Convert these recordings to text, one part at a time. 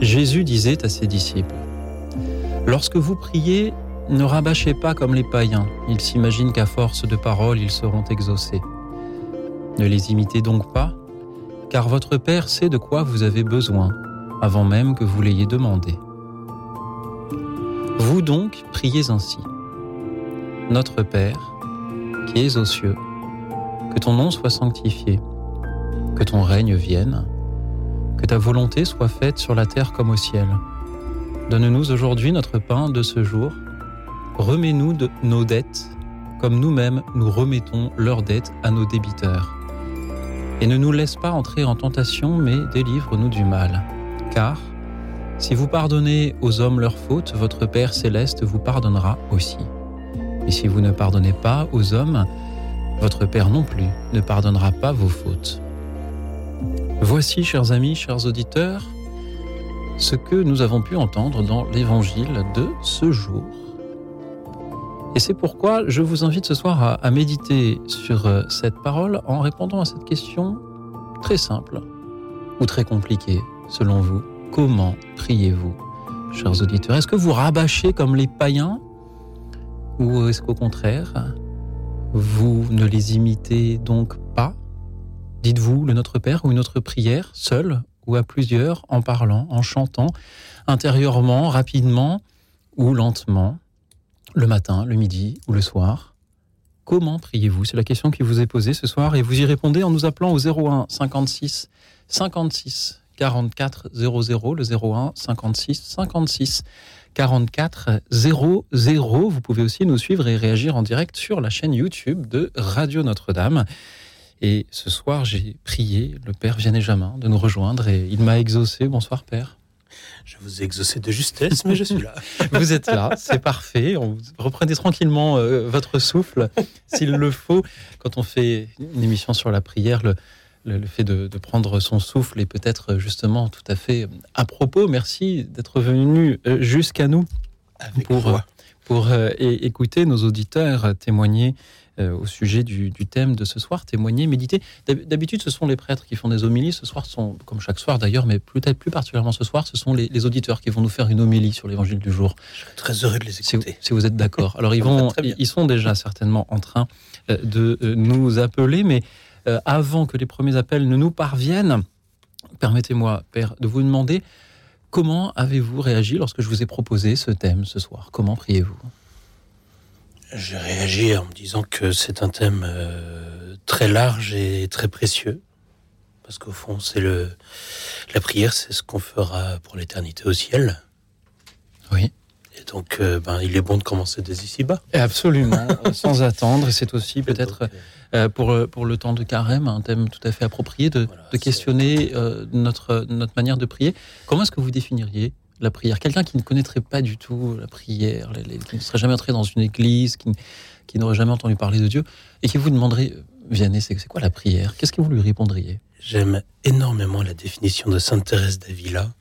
Jésus disait à ses disciples, Lorsque vous priez, ne rabâchez pas comme les païens, ils s'imaginent qu'à force de paroles ils seront exaucés. Ne les imitez donc pas, car votre Père sait de quoi vous avez besoin, avant même que vous l'ayez demandé. Vous donc priez ainsi. Notre Père, qui es aux cieux, que ton nom soit sanctifié, que ton règne vienne ta volonté soit faite sur la terre comme au ciel. Donne-nous aujourd'hui notre pain de ce jour. Remets-nous de nos dettes, comme nous-mêmes nous remettons leurs dettes à nos débiteurs. Et ne nous laisse pas entrer en tentation, mais délivre-nous du mal. Car, si vous pardonnez aux hommes leurs fautes, votre Père céleste vous pardonnera aussi. Et si vous ne pardonnez pas aux hommes, votre Père non plus ne pardonnera pas vos fautes. Voici, chers amis, chers auditeurs, ce que nous avons pu entendre dans l'évangile de ce jour. Et c'est pourquoi je vous invite ce soir à, méditer sur euh, cette parole en répondant à cette question très simple ou très compliquée, selon vous. Comment priez-vous, chers auditeurs? Est-ce que vous rabâchez comme les païens ou est-ce qu'au contraire, vous ne les imitez donc pas? Dites-vous le Notre Père ou une autre prière, seul ou à plusieurs, en parlant, en chantant, intérieurement, rapidement ou lentement, le matin, le midi ou le soir Comment priez-vous? C'est la question qui vous est posée ce soir et vous y répondez en nous appelant au 01 56 56 44 00, le 01 56 56 44 00. Vous pouvez aussi nous suivre et réagir en direct sur la chaîne YouTube de Radio Notre-Dame. Et ce soir, j'ai prié le Père Vianney Jamin de nous rejoindre et il m'a exaucé. Bonsoir Père. Je vous ai exaucé de justesse, mais je suis là. vous êtes là, c'est parfait. reprenez tranquillement euh, votre souffle, s'il le faut. Quand on fait une émission sur la prière, le, le, fait de, prendre son souffle est peut-être justement tout à fait à propos. Merci d'être venu euh, jusqu'à nous pour, pour euh, écouter nos auditeurs témoigner euh, au sujet du, thème de ce soir, témoigner, méditer. D'habitude, ce sont les prêtres qui font des homélies. Ce soir, sont, comme chaque soir d'ailleurs, mais peut-être plus particulièrement ce soir, ce sont les, auditeurs qui vont nous faire une homélie sur l'évangile du jour. Je serais très heureux de les écouter. Si, vous êtes d'accord. Alors, ils, vont, ils sont déjà certainement en train euh, de euh, nous appeler, mais avant que les premiers appels ne nous parviennent, permettez-moi, Père, de vous demander comment avez-vous réagi lorsque je vous ai proposé ce thème ce soir? Comment priez-vous? J'ai réagi en me disant que c'est un thème euh, très large et très précieux. Parce qu'au fond, c'est le la prière, c'est ce qu'on fera pour l'éternité au ciel. Oui. Et donc, euh, ben, il est bon de commencer dès ici-bas. Absolument, sans attendre. Et c'est aussi peut-être euh, pour, pour le temps de carême un thème tout à fait approprié de, de questionner notre, notre manière de prier. Comment est-ce que vous définiriez la prière Quelqu'un qui ne connaîtrait pas du tout la prière, qui ne serait jamais entré dans une église, qui, n'aurait jamais entendu parler de Dieu, et qui vous demanderait, Vianney, c'est quoi la prière? Qu'est-ce que vous lui répondriez? J'aime énormément la définition de Sainte Thérèse d'Avila,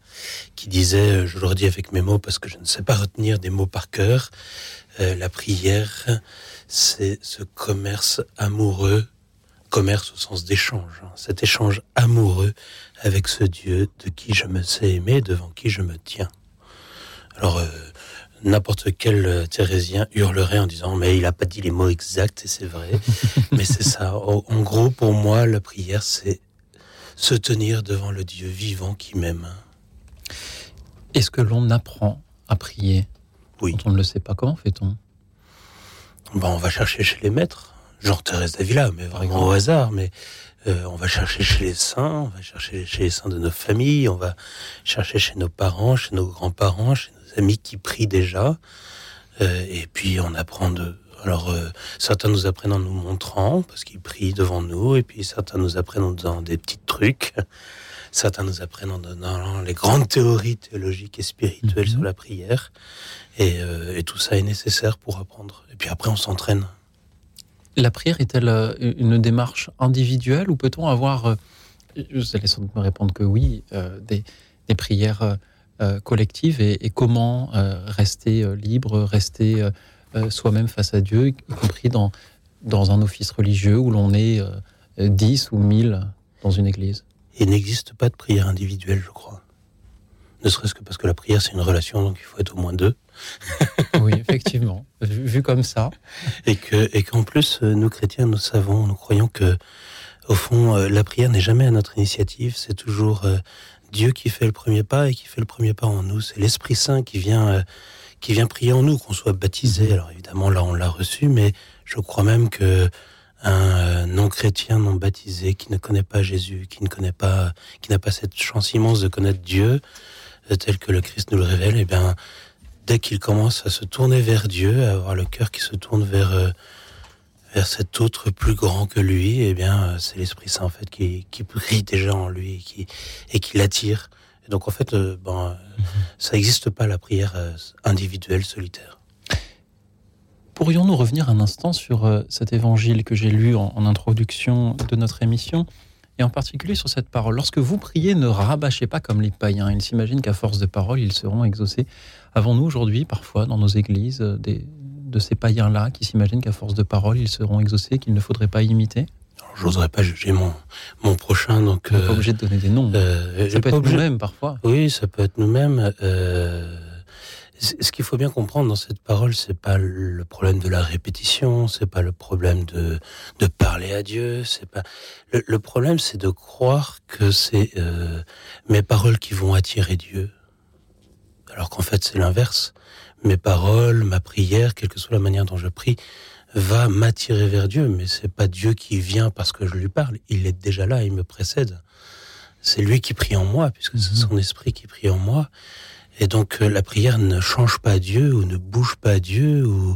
qui disait, euh, je le redis avec mes mots parce que je ne sais pas retenir des mots par cœur, euh, la prière, c'est ce commerce amoureux commerce au sens d'échange, hein. cet échange amoureux avec ce Dieu de qui je me sais aimer, devant qui je me tiens. Alors, euh, n'importe quel euh, thérésien hurlerait en disant mais il n'a pas dit les mots exacts et c'est vrai, mais c'est ça. En gros, pour moi, la prière, c'est se tenir devant le Dieu vivant qui m'aime. Est-ce que l'on apprend à prier Oui. Quand on ne le sait pas, comment fait-on? Ben, On va chercher chez les maîtres genre Thérèse d'Avila, mais vraiment au hasard. Mais euh, on va chercher chez les saints, on va chercher chez les saints de nos familles, on va chercher chez nos parents, chez nos grands-parents, chez nos amis qui prient déjà. Euh, et puis on apprend de. Alors euh, certains nous apprennent en nous montrant parce qu'ils prient devant nous, et puis certains nous apprennent en faisant des petits trucs. certains nous apprennent en donnant les grandes théories théologiques et spirituelles Mhm. sur la prière. Et, euh, et tout ça est nécessaire pour apprendre. Et puis après, on s'entraîne. La prière est-elle une démarche individuelle ou peut-on avoir, vous allez sans doute me répondre que oui, des, des prières euh, collectives et, et comment euh, rester euh, libre, rester soi-même face à Dieu, y compris dans, dans un office religieux où l'on est euh, 10 ou 1000 dans une église Il n'existe pas de prière individuelle, je crois. Ne serait-ce que parce que la prière, c'est une relation, donc il faut être au moins deux. Oui, effectivement. Vu, vu comme ça, Et que, et qu'en plus, nous chrétiens, nous savons, nous croyons que, au fond, la prière n'est jamais à notre initiative. C'est toujours Dieu qui fait le premier pas et qui fait le premier pas en nous. C'est l'Esprit Saint qui vient, euh, qui vient prier en nous, qu'on soit baptisé. Alors évidemment, là, on l'a reçu, mais je crois même que un euh, non-chrétien, non baptisé, qui ne connaît pas Jésus, qui ne connaît pas, qui n'a pas cette chance immense de connaître Dieu, euh, tel que le Christ nous le révèle, eh bien, dès qu'il commence à se tourner vers Dieu, à avoir le cœur qui se tourne vers vers cet autre plus grand que lui, eh bien, euh, c'est l'Esprit Saint en fait qui, qui brille déjà en lui et qui et qui l'attire. Et donc en fait, euh, bon, euh, ça n'existe pas la prière individuelle solitaire. Pourrions-nous revenir un instant sur cet évangile que j'ai lu en, en introduction de notre émission, et en particulier sur cette parole? Lorsque vous priez, ne rabâchez pas comme les païens. Ils s'imaginent qu'à force de parole, ils seront exaucés. Avons-nous aujourd'hui, parfois, dans nos églises, des, de ces païens-là qui s'imaginent qu'à force de parole, ils seront exaucés, qu'il ne faudrait pas imiter J'oserais pas juger mon mon prochain, donc On n'est pas euh, obligé de donner des noms. euh, Ça peut pas être nous-mêmes, parfois. Oui, ça peut être nous-mêmes. Euh, ce qu'il faut bien comprendre dans cette parole, c'est pas le problème de la répétition, c'est pas le problème de de parler à Dieu, c'est pas le, le problème, c'est de croire que c'est euh, mes paroles qui vont attirer Dieu, alors qu'en fait c'est l'inverse. Mes paroles, ma prière, quelle que soit la manière dont je prie, va m'attirer vers Dieu, mais c'est pas Dieu qui vient parce que je lui parle. Il est déjà là, il me précède. C'est lui qui prie en moi, puisque c'est Mhm. son esprit qui prie en moi. Et donc euh, la prière ne change pas Dieu ou ne bouge pas Dieu ou,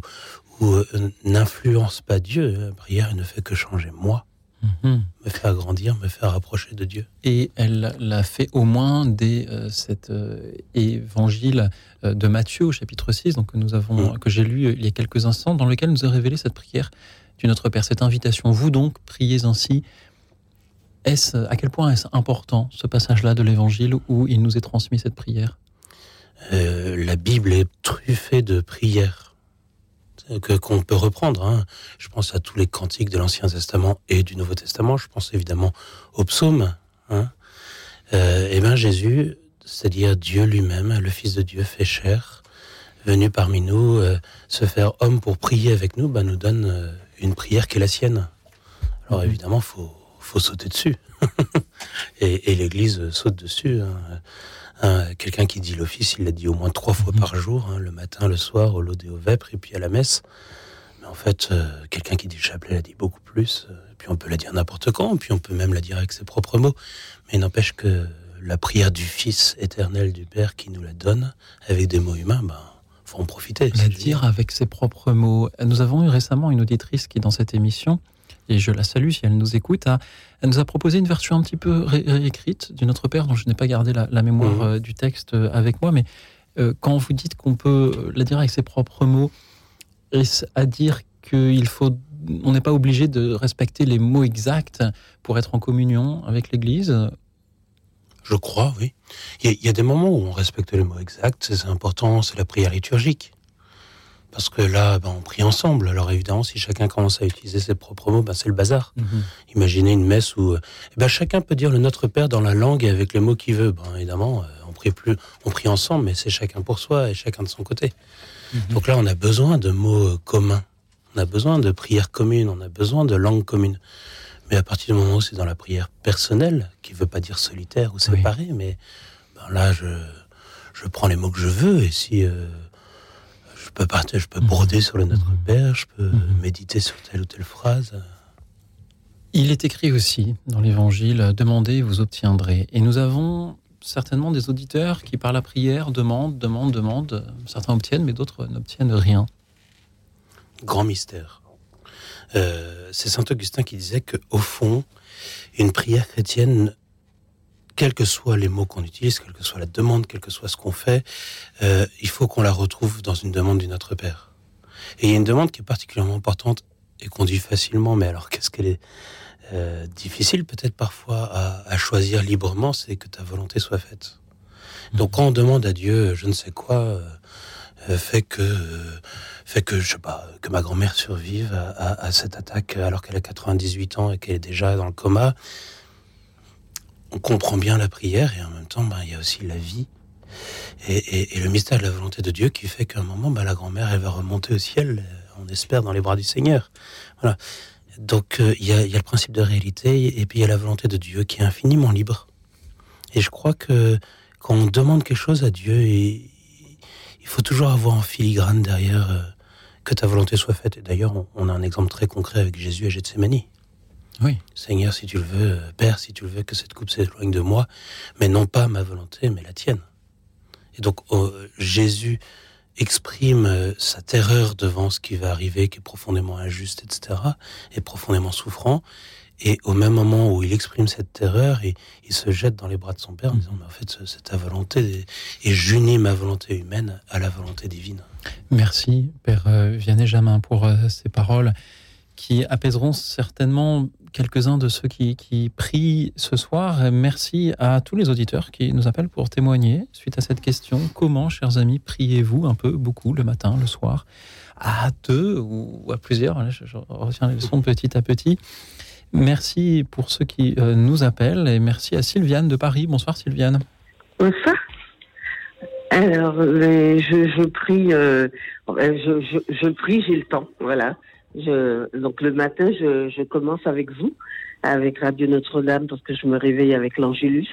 ou euh, n'influence pas Dieu. La prière elle ne fait que changer moi, Mhm. me faire grandir, me faire rapprocher de Dieu. Et elle l'a fait au moins dès euh, cet euh, évangile euh, de Matthieu au chapitre 6, donc que, nous avons, Mm. que j'ai lu il y a quelques instants, dans lequel nous a révélé cette prière du Notre Père, cette invitation. Vous donc, priez ainsi. Est-ce, à quel point est-ce important ce passage-là de l'évangile où il nous est transmis cette prière? La Bible est truffée de prières que qu'on peut reprendre. hein. Je pense à tous les cantiques de l'Ancien Testament et du Nouveau Testament. Je pense évidemment aux psaumes. Hein. Euh, et bien Jésus, c'est-à-dire Dieu lui-même, le Fils de Dieu fait chair, venu parmi nous, euh, se faire homme pour prier avec nous, ben, nous donne euh, une prière qui est la sienne. Alors Mhm. évidemment, faut faut sauter dessus. et et l'Église euh, saute dessus. hein. Hein, Quelqu'un qui dit l'office, il l'a dit au moins trois fois par jour, hein, le matin, le soir, au et au vêpres, et puis à la messe. Mais en fait, euh, quelqu'un qui dit le chapelet l'a dit beaucoup plus. euh, puis on peut la dire n'importe quand, puis on peut même la dire avec ses propres mots. Mais il n'empêche que la prière du Fils éternel du Père qui nous la donne, avec des mots humains, ben, faut en profiter. La dire avec ses propres mots. Nous avons eu récemment une auditrice qui, dans cette émission, et je la salue si elle nous écoute, a- elle nous a proposé une version un petit peu ré- réécrite du Notre Père, dont je n'ai pas gardé la, la mémoire Mhm. euh, du texte euh, avec moi, mais euh, quand vous dites qu'on peut la dire avec ses propres mots, est-ce à dire qu'il faut, on n'est pas obligé de respecter les mots exacts pour être en communion avec l'Église? Je crois, oui. Il y, a, il y a des moments où on respecte les mots exacts, c'est important, c'est la prière liturgique. Parce que là, ben, on prie ensemble. Alors évidemment, si chacun commence à utiliser ses propres mots, ben, c'est le bazar. Imaginez une messe où eh ben, chacun peut dire le Notre Père dans la langue et avec les mots qu'il veut. Ben, évidemment, euh, on prie plus, on prie ensemble, mais c'est chacun pour soi et chacun de son côté. Donc là, on a besoin de mots euh, communs. On a besoin de prières communes. On a besoin de langues communes. Mais à partir du moment où c'est dans la prière personnelle, qui veut pas dire solitaire ou séparée, mais ben là, je, je prends les mots que je veux et si euh, peux partir, je peux broder sur le Notre Mhm. Père, je peux Mhm. méditer sur telle ou telle phrase. Il est écrit aussi dans l'Évangile, demandez, vous obtiendrez. Et nous avons certainement des auditeurs qui, par la prière, demandent, demandent, demandent. Certains obtiennent, mais d'autres n'obtiennent rien. grand mystère. Euh, c'est saint Augustin qui disait que au fond, une prière chrétienne quels que soient les mots qu'on utilise, quelle que soit la demande, quel que soit ce qu'on fait, euh, il faut qu'on la retrouve dans une demande du Notre Père. Et il y a une demande qui est particulièrement importante et qu'on dit facilement, mais alors qu'est-ce qu'elle est euh, difficile peut-être parfois à, à, choisir librement, c'est que ta volonté soit faite. Donc quand on demande à Dieu, je ne sais quoi, euh, fait que fait que je sais pas que ma grand-mère survive à, à, à, cette attaque alors qu'elle a 98 ans et qu'elle est déjà dans le coma, on comprend bien la prière et en même temps, ben, il y a aussi la vie et, et, et, le mystère de la volonté de Dieu qui fait qu'à un moment, ben, la grand-mère, elle va remonter au ciel, on espère, dans les bras du Seigneur. Voilà. Donc euh, il y, a, le principe de réalité et puis il y a la volonté de Dieu qui est infiniment libre. Et je crois que quand on demande quelque chose à Dieu, il, faut toujours avoir en filigrane derrière euh, que ta volonté soit faite. Et d'ailleurs, on, on, a un exemple très concret avec Jésus à Gethsemane. Oui. Seigneur, si tu le veux, Père, si tu le veux, que cette coupe s'éloigne de moi, mais non pas ma volonté, mais la tienne. Et donc oh, Jésus exprime euh, sa terreur devant ce qui va arriver, qui est profondément injuste, etc., et profondément souffrant. Et au même moment où il exprime cette terreur, il, il se jette dans les bras de son Père en disant, mais en fait, c'est ta volonté, et j'unis ma volonté humaine à la volonté divine. Merci, Père euh, Vianney Jamin, pour euh, ces paroles qui apaiseront certainement quelques-uns de ceux qui, prient ce soir. Merci à tous les auditeurs qui nous appellent pour témoigner suite à cette question. Comment, chers amis, priez-vous un peu, beaucoup, le matin, le soir, à deux ou à plusieurs Je, retiens les leçons petit à petit. Merci pour ceux qui euh, nous appellent et merci à Sylviane de Paris. Bonsoir Sylviane. Bonsoir. Alors, euh, je, prie, euh, je prie, j'ai le temps, voilà. Je, donc le matin, je, je, commence avec vous, avec Radio Notre-Dame, parce que je me réveille avec l'Angélus,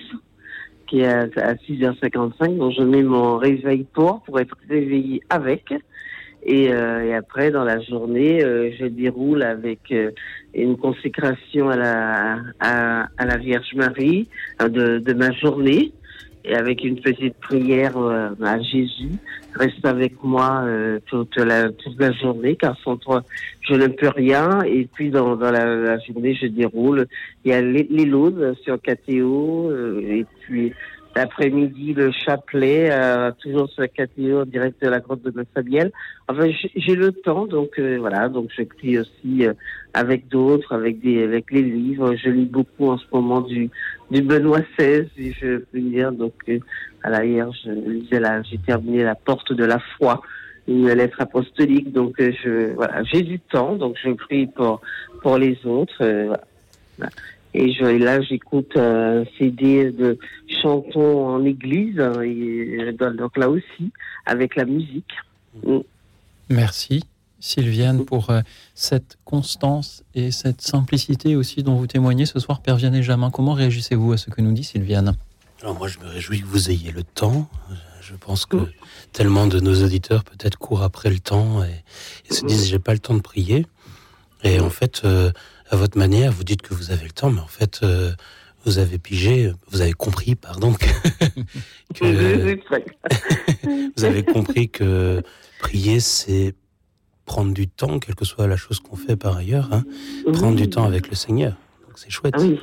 qui est à, à 6h55. Donc je mets mon réveil pour, pour être réveillé avec. Et, euh, et après, dans la journée, euh, je déroule avec euh, une consécration à la, à, à la Vierge Marie de, de ma journée et avec une petite prière euh, à Jésus. Reste avec moi euh, toute, la, toute la journée, car sans toi, je ne peux rien. Et puis, dans, dans la, journée, je déroule. Il y a les, les laudes sur KTO, euh, et puis l'après-midi, le chapelet, euh, toujours sur KTO, en direct de la grotte de Sabiel. Enfin, j'ai le temps, donc euh, voilà, donc je prie aussi euh, avec d'autres, avec des, avec les livres. Je lis beaucoup en ce moment du, du Benoît XVI, si je peux dire. Donc, euh, voilà, hier, je lisais là, j'ai terminé la porte de la foi, une lettre apostolique. Donc, euh, je, voilà, j'ai du temps, donc je prie pour, pour les autres. Euh, voilà. Et, je, là, j'écoute un CD de chantons en église, hein, et, donc là aussi, avec la musique. Mm. Merci. Sylviane, pour euh, cette constance et cette simplicité aussi dont vous témoignez ce soir, Père Vianney Jamin. Comment réagissez-vous à ce que nous dit Sylviane? Alors moi, je me réjouis que vous ayez le temps. Je pense que tellement de nos auditeurs peut-être courent après le temps et, et se disent j'ai pas le temps de prier. Et en fait, euh, à votre manière, vous dites que vous avez le temps, mais en fait, euh, vous avez pigé, vous avez compris, pardon, que, que vous avez compris que prier, c'est prendre du temps, quelle que soit la chose qu'on fait par ailleurs, hein, oui. prendre du temps avec le Seigneur. Donc c'est chouette. Ah oui,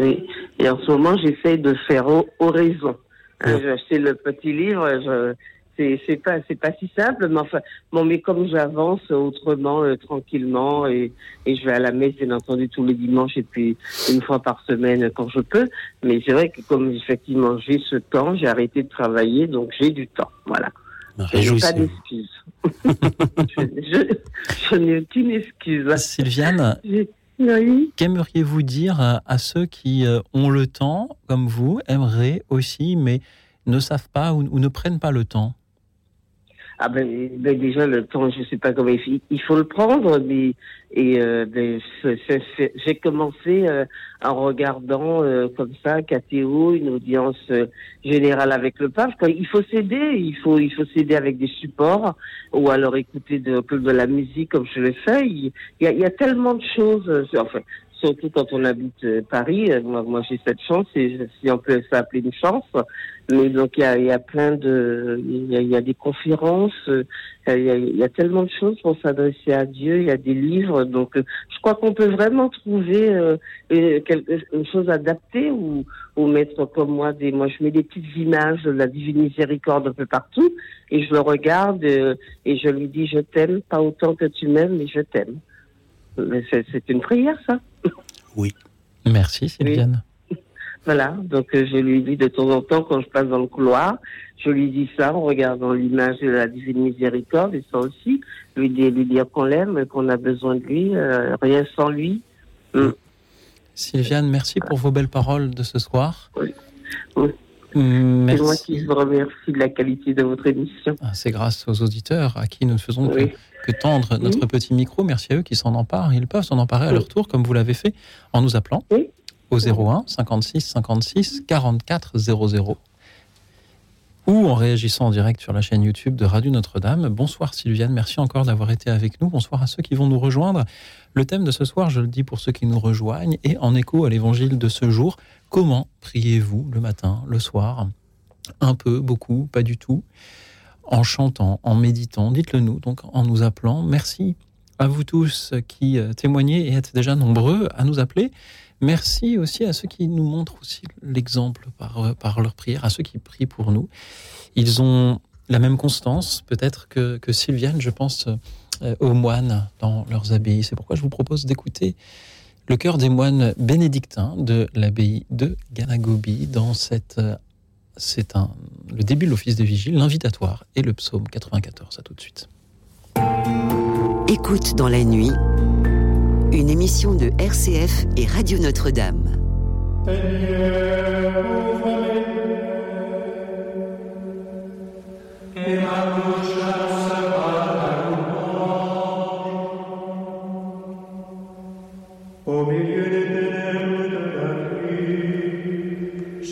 oui, Et en ce moment, j'essaye de faire oraison. Hein. J'ai acheté le petit livre. Je, c'est c'est pas c'est pas si simple mais enfin bon mais comme j'avance autrement euh, tranquillement et, et je vais à la messe bien entendu tous les dimanches et puis une fois par semaine quand je peux mais c'est vrai que comme effectivement j'ai ce temps j'ai arrêté de travailler donc j'ai du temps voilà. Je n'ai pas d'excuses. Je, je, je n'ai aucune excuse. Sylviane oui. qu'aimeriez-vous dire à, à ceux qui euh, ont le temps comme vous aimeraient aussi mais ne savent pas ou, ou ne prennent pas le temps? Ah ben, ben, déjà le temps, je sais pas comment il, il faut le prendre, mais et euh, ben, j'ai commencé euh, en regardant euh, comme ça KTO, une audience euh, générale avec le pape. Quand il faut s'aider, il faut il faut s'aider avec des supports ou alors écouter de, de la musique comme je le fais. Il y a, il y a tellement de choses. Enfin, surtout quand on habite euh, Paris. Euh, moi, j'ai cette chance, et si on peut s'appeler une chance. Mais donc il y a, plein de, il y a, des conférences, euh, il y a, tellement de choses pour s'adresser à Dieu. Il y a des livres, donc je crois qu'on peut vraiment trouver quelque chose adapté ou, ou mettre comme moi des, moi je mets des petites images de la divine miséricorde un peu partout et je le regarde et je lui dis je t'aime pas autant que tu m'aimes mais je t'aime. C'est une prière ça. Oui. Merci Sylviane. Voilà, donc euh, je lui dis de temps en temps quand je passe dans le couloir, je lui dis ça en regardant l'image de la divine miséricorde et ça aussi, lui dire, lui dire qu'on l'aime, qu'on a besoin de lui, euh, rien sans lui. Mm. Sylviane, merci pour vos belles paroles de ce soir. Oui. oui. Mm, c'est moi qui vous remercie de la qualité de votre émission. Ah, c'est grâce aux auditeurs à qui nous ne faisons que, que, tendre notre petit micro. Merci à eux qui s'en emparent. Ils peuvent s'en emparer à leur tour, comme vous l'avez fait, en nous appelant au 01 56 56 44 00 ou en réagissant en direct sur la chaîne YouTube de Radio Notre-Dame. Bonsoir Sylviane, merci encore d'avoir été avec nous. Bonsoir à ceux qui vont nous rejoindre. Le thème de ce soir, je le dis pour ceux qui nous rejoignent, est en écho à l'évangile de ce jour. Comment priez-vous le matin, le soir? Un peu, beaucoup, pas du tout En chantant, en méditant Dites-le nous, donc en nous appelant. Merci à vous tous qui euh, témoignez et êtes déjà nombreux à nous appeler. Merci aussi à ceux qui nous montrent aussi l'exemple par, euh, par leur prière, à ceux qui prient pour nous. Ils ont la même constance, peut-être que, que Sylviane, je pense euh, aux moines dans leurs abbayes. C'est pourquoi je vous propose d'écouter le cœur des moines bénédictins de l'abbaye de Ganagobi dans cette. C'est un, le début de l'office des vigiles, l'invitatoire et le psaume 94. À tout de suite. Écoute dans la nuit une émission de RCF et Radio Notre-Dame. Au milieu des ténèbres de la nuit,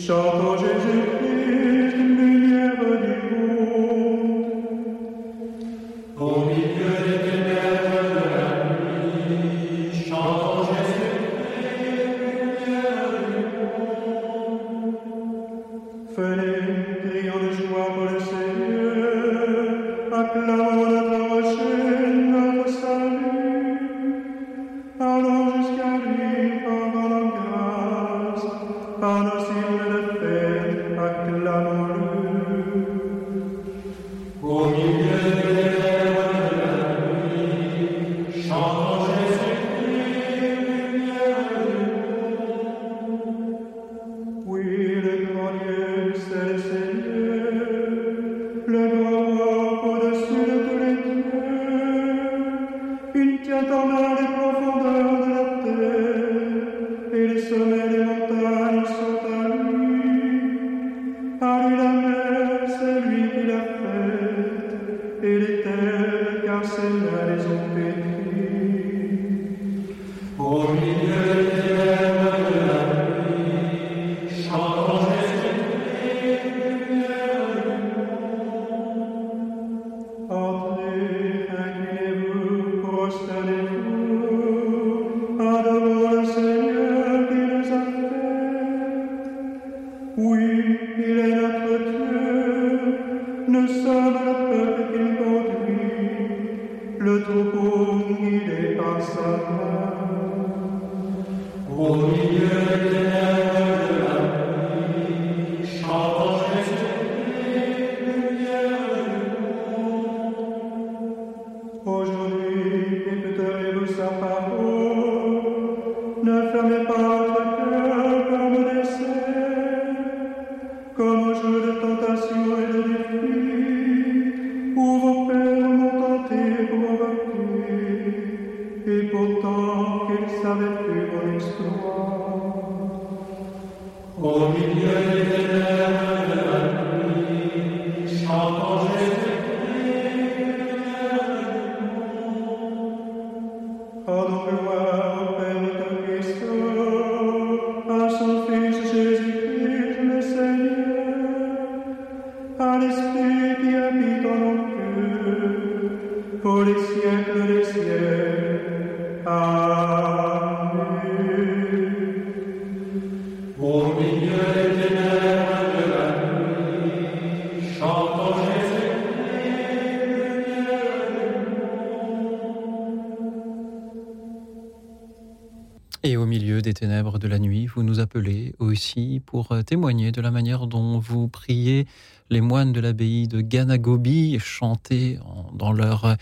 pour euh, témoigner de la manière dont vous priez les moines de l'abbaye de Ganagobi, chanter en- dans leur euh,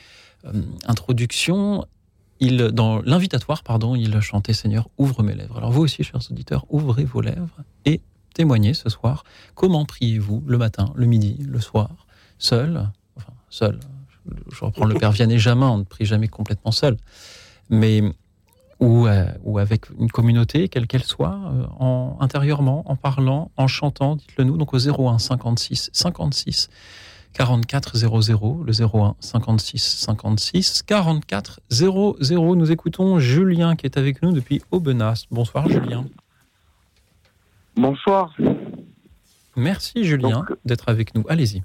introduction. Il, dans l'invitatoire, pardon, il chantait Seigneur, ouvre mes lèvres. Alors vous aussi, chers auditeurs, ouvrez vos lèvres et témoignez ce soir. Comment priez-vous le matin, le midi, le soir, seul? Enfin, seul. Je, reprends le Père Vianney Jamin, on ne prie jamais complètement seul. Mais ou, euh, ou avec une communauté, quelle qu'elle soit, euh, en, intérieurement, en parlant, en chantant, dites-le nous, donc au 01 56 56 44 00, le 01 56 56 44 00. Nous écoutons Julien qui est avec nous depuis Aubenas. Bonsoir Julien. Bonsoir. Merci Julien Donc- d'être avec nous. Allez-y.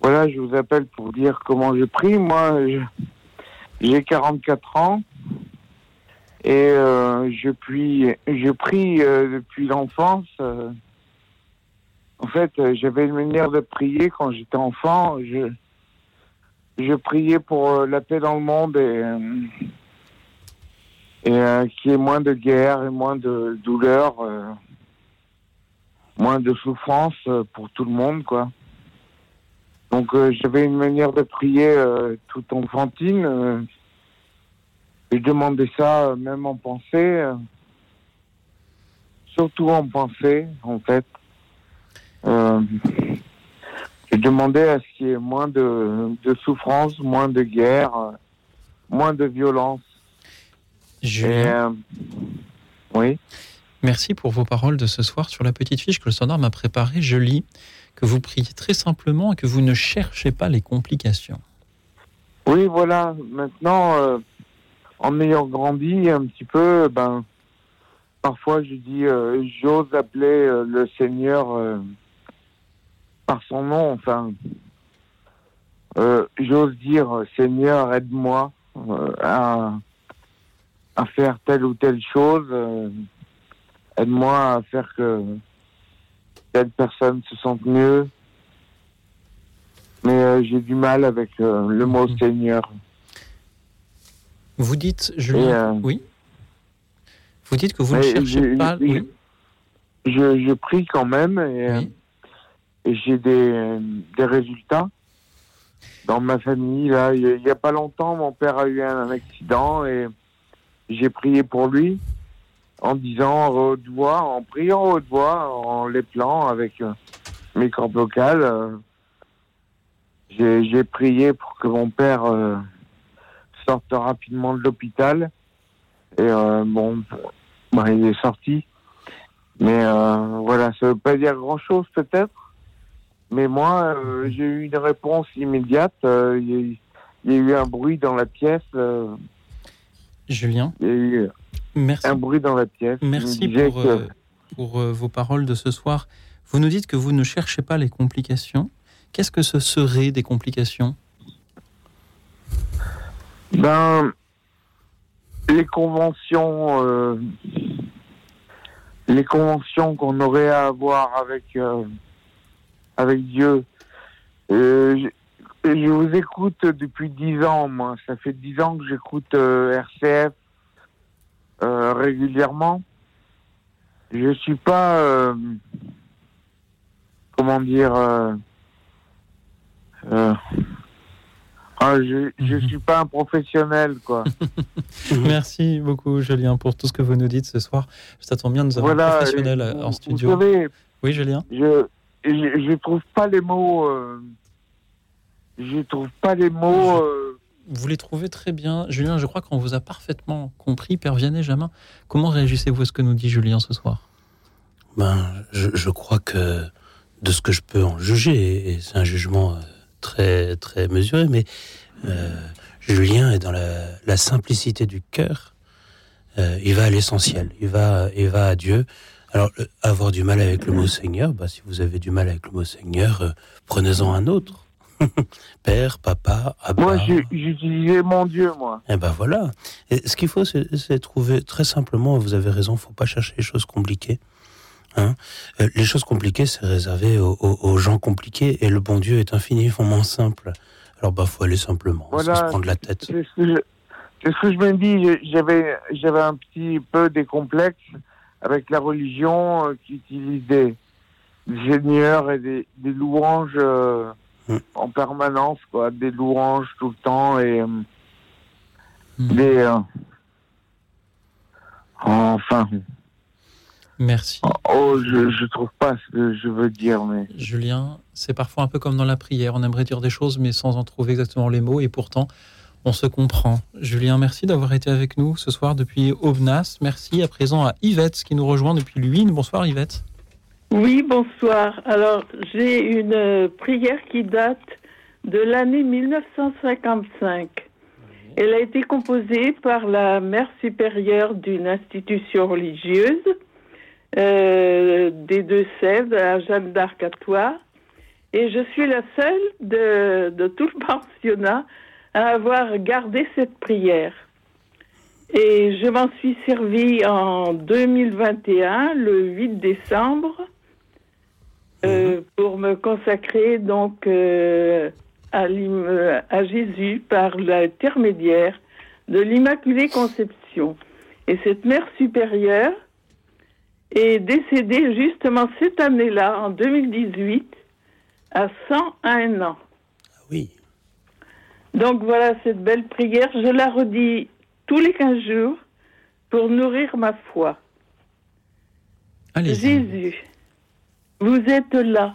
Voilà, je vous appelle pour dire comment je prie. Moi, j'ai 44 ans et euh, je prie, je prie euh, depuis l'enfance. euh. en fait, j'avais une manière de prier quand j'étais enfant. Je, je priais pour la paix dans le monde et, et qu'il y ait moins de guerre et moins de douleur, moins de souffrance pour tout le monde, quoi. Donc j'avais une manière de prier toute enfantine. Je demandais ça euh, même en pensée. euh, surtout en pensée, en fait. Euh, je demandais à ce qu'il y ait moins de, de souffrance, moins de guerre, euh, moins de violence. Et, euh, oui. merci pour vos paroles de ce soir sur la petite fiche que le standard m'a préparée. Je lis que vous priez très simplement et que vous ne cherchez pas les complications. Oui, voilà. Maintenant, euh, en ayant grandi un petit peu, ben, parfois je dis, euh, j'ose appeler euh, le Seigneur euh, par son nom. Enfin, j'ose dire, Seigneur, aide-moi à, à faire telle ou telle chose. aide-moi à faire que telle personne se sente mieux. Mais j'ai du mal avec le mot Mhm. Seigneur. Vous dites, Julien, euh, oui Vous dites que vous ne cherchez je- pas... je- oui, Je, je prie quand même et, euh, oui. et j'ai des, des résultats. Dans ma famille, là, il n'y a, pas longtemps, mon père a eu un accident et j'ai prié pour lui en disant à haute voix, en priant à haute voix, en les plans avec euh, mes cordes vocales. euh, j'ai prié pour que mon père sorte rapidement de l'hôpital. Et euh, bon, bah, il est sorti. Mais euh, voilà, ça veut pas dire grand-chose peut-être. Mais moi, euh, j'ai eu une réponse immédiate. Il y, a eu- il y a eu un bruit dans la pièce. Julien, il y a eu merci, un bruit dans la pièce. merci pour, que- pour vos paroles de ce soir. Vous nous dites que vous ne cherchez pas les complications. Qu'est-ce que ce serait des complications? Ben, les conventions, euh, les conventions qu'on aurait à avoir avec euh, avec Dieu. Euh, je, je vous écoute depuis dix ans, moi. Ça fait dix ans que j'écoute euh, RCF euh, régulièrement. Je suis pas, comment dire. euh, ah, je, je Mhm. suis pas un professionnel, quoi. Merci beaucoup, Julien, pour tout ce que vous nous dites ce soir. Ça tombe bien de nous avoir un voilà. professionnel et euh, vous- en Vous studio. savez, Oui, Julien je, je trouve pas les mots. euh, je trouve pas les mots. euh, Vous les trouvez très bien. Julien, je crois qu'on vous a parfaitement compris. Père Vianney, Jamin, comment réagissez-vous à ce que nous dit Julien ce soir? Ben, je, je crois que de ce que je peux en juger, et c'est un jugement euh, très très mesuré, mais euh, Julien est dans la, la simplicité du cœur. Euh, il va à l'essentiel. Il va, il va à Dieu. Alors, euh, avoir du mal avec le mot Seigneur, bah, si vous avez du mal avec le mot Seigneur, euh, prenez-en un autre. Père, papa, Abba. Moi, j'utilisais mon Dieu, moi. Eh ben voilà. Et ce qu'il faut, c'est c'est trouver très simplement. Vous avez raison. Faut pas chercher les choses compliquées. Hein Euh, les choses compliquées, c'est réservé aux, aux- aux gens compliqués. Et le bon Dieu est infiniment simple. Alors bah, faut aller simplement, Voilà. sans se prendre la tête. C'est ce que je, c'est ce que je me dis. J'avais, j'avais un petit peu des complexes avec la religion euh, qui utilise des, des seigneurs et des, des louanges euh, Mm. en permanence, quoi, des louanges tout le temps et euh, Mm. des. euh, enfin, Merci. oh, je, je trouve pas ce que je veux dire, mais. Julien, c'est parfois un peu comme dans la prière. On aimerait dire des choses, mais sans en trouver exactement les mots, et pourtant, on se comprend. Julien, merci d'avoir été avec nous ce soir depuis Aubenas. Merci à présent à Yvette, qui nous rejoint depuis Luynes. Bonsoir Yvette. Oui, bonsoir. Alors, j'ai une euh, prière qui date de l'année 1955. Elle a été composée par la mère supérieure d'une institution religieuse euh, des Deux-Sèvres, à Jeanne d'Arc à Troyes. Et je suis la seule de, de tout le pensionnat à avoir gardé cette prière. Et je m'en suis servie en 2021, le 8 décembre, euh, pour me consacrer donc euh, à, à Jésus par l'intermédiaire de l'Immaculée Conception. Et cette mère supérieure est décédée justement cette année-là, en 2018, à 101 ans. Ah oui. Donc voilà cette belle prière, je la redis tous les 15 jours pour nourrir ma foi. Allez. Jésus, vous êtes là,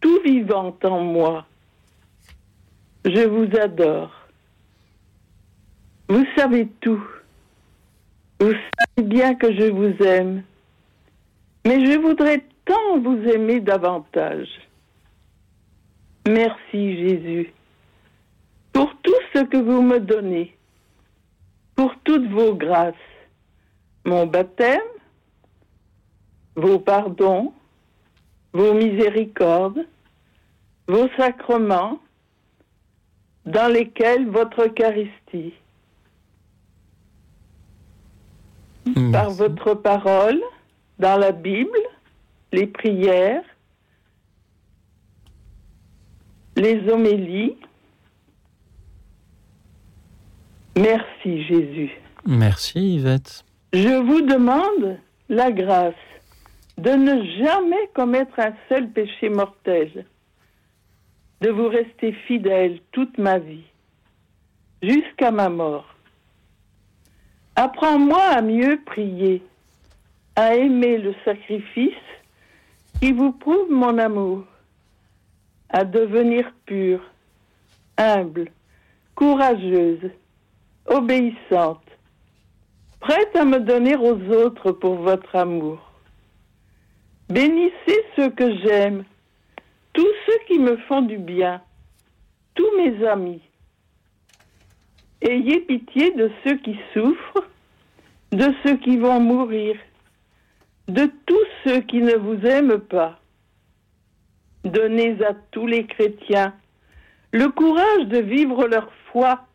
tout vivant en moi. Je vous adore. Vous savez tout. Vous savez bien que je vous aime. Mais je voudrais tant vous aimer davantage. Merci Jésus pour tout ce que vous me donnez, pour toutes vos grâces, mon baptême, vos pardons, vos miséricordes, vos sacrements, dans lesquels votre Eucharistie, par votre parole, dans la Bible, les prières, les homélies. Merci Jésus. Merci Yvette. Je vous demande la grâce de ne jamais commettre un seul péché mortel, de vous rester fidèle toute ma vie, jusqu'à ma mort. Apprends-moi à mieux prier, à aimer le sacrifice qui vous prouve mon amour, à devenir pure, humble, courageuse, obéissante, prête à me donner aux autres pour votre amour. Bénissez ceux que j'aime, tous ceux qui me font du bien, tous mes amis. Ayez pitié de ceux qui souffrent, de ceux qui vont mourir, de tous ceux qui ne vous aiment pas. Donnez à tous les chrétiens le courage de vivre leur foi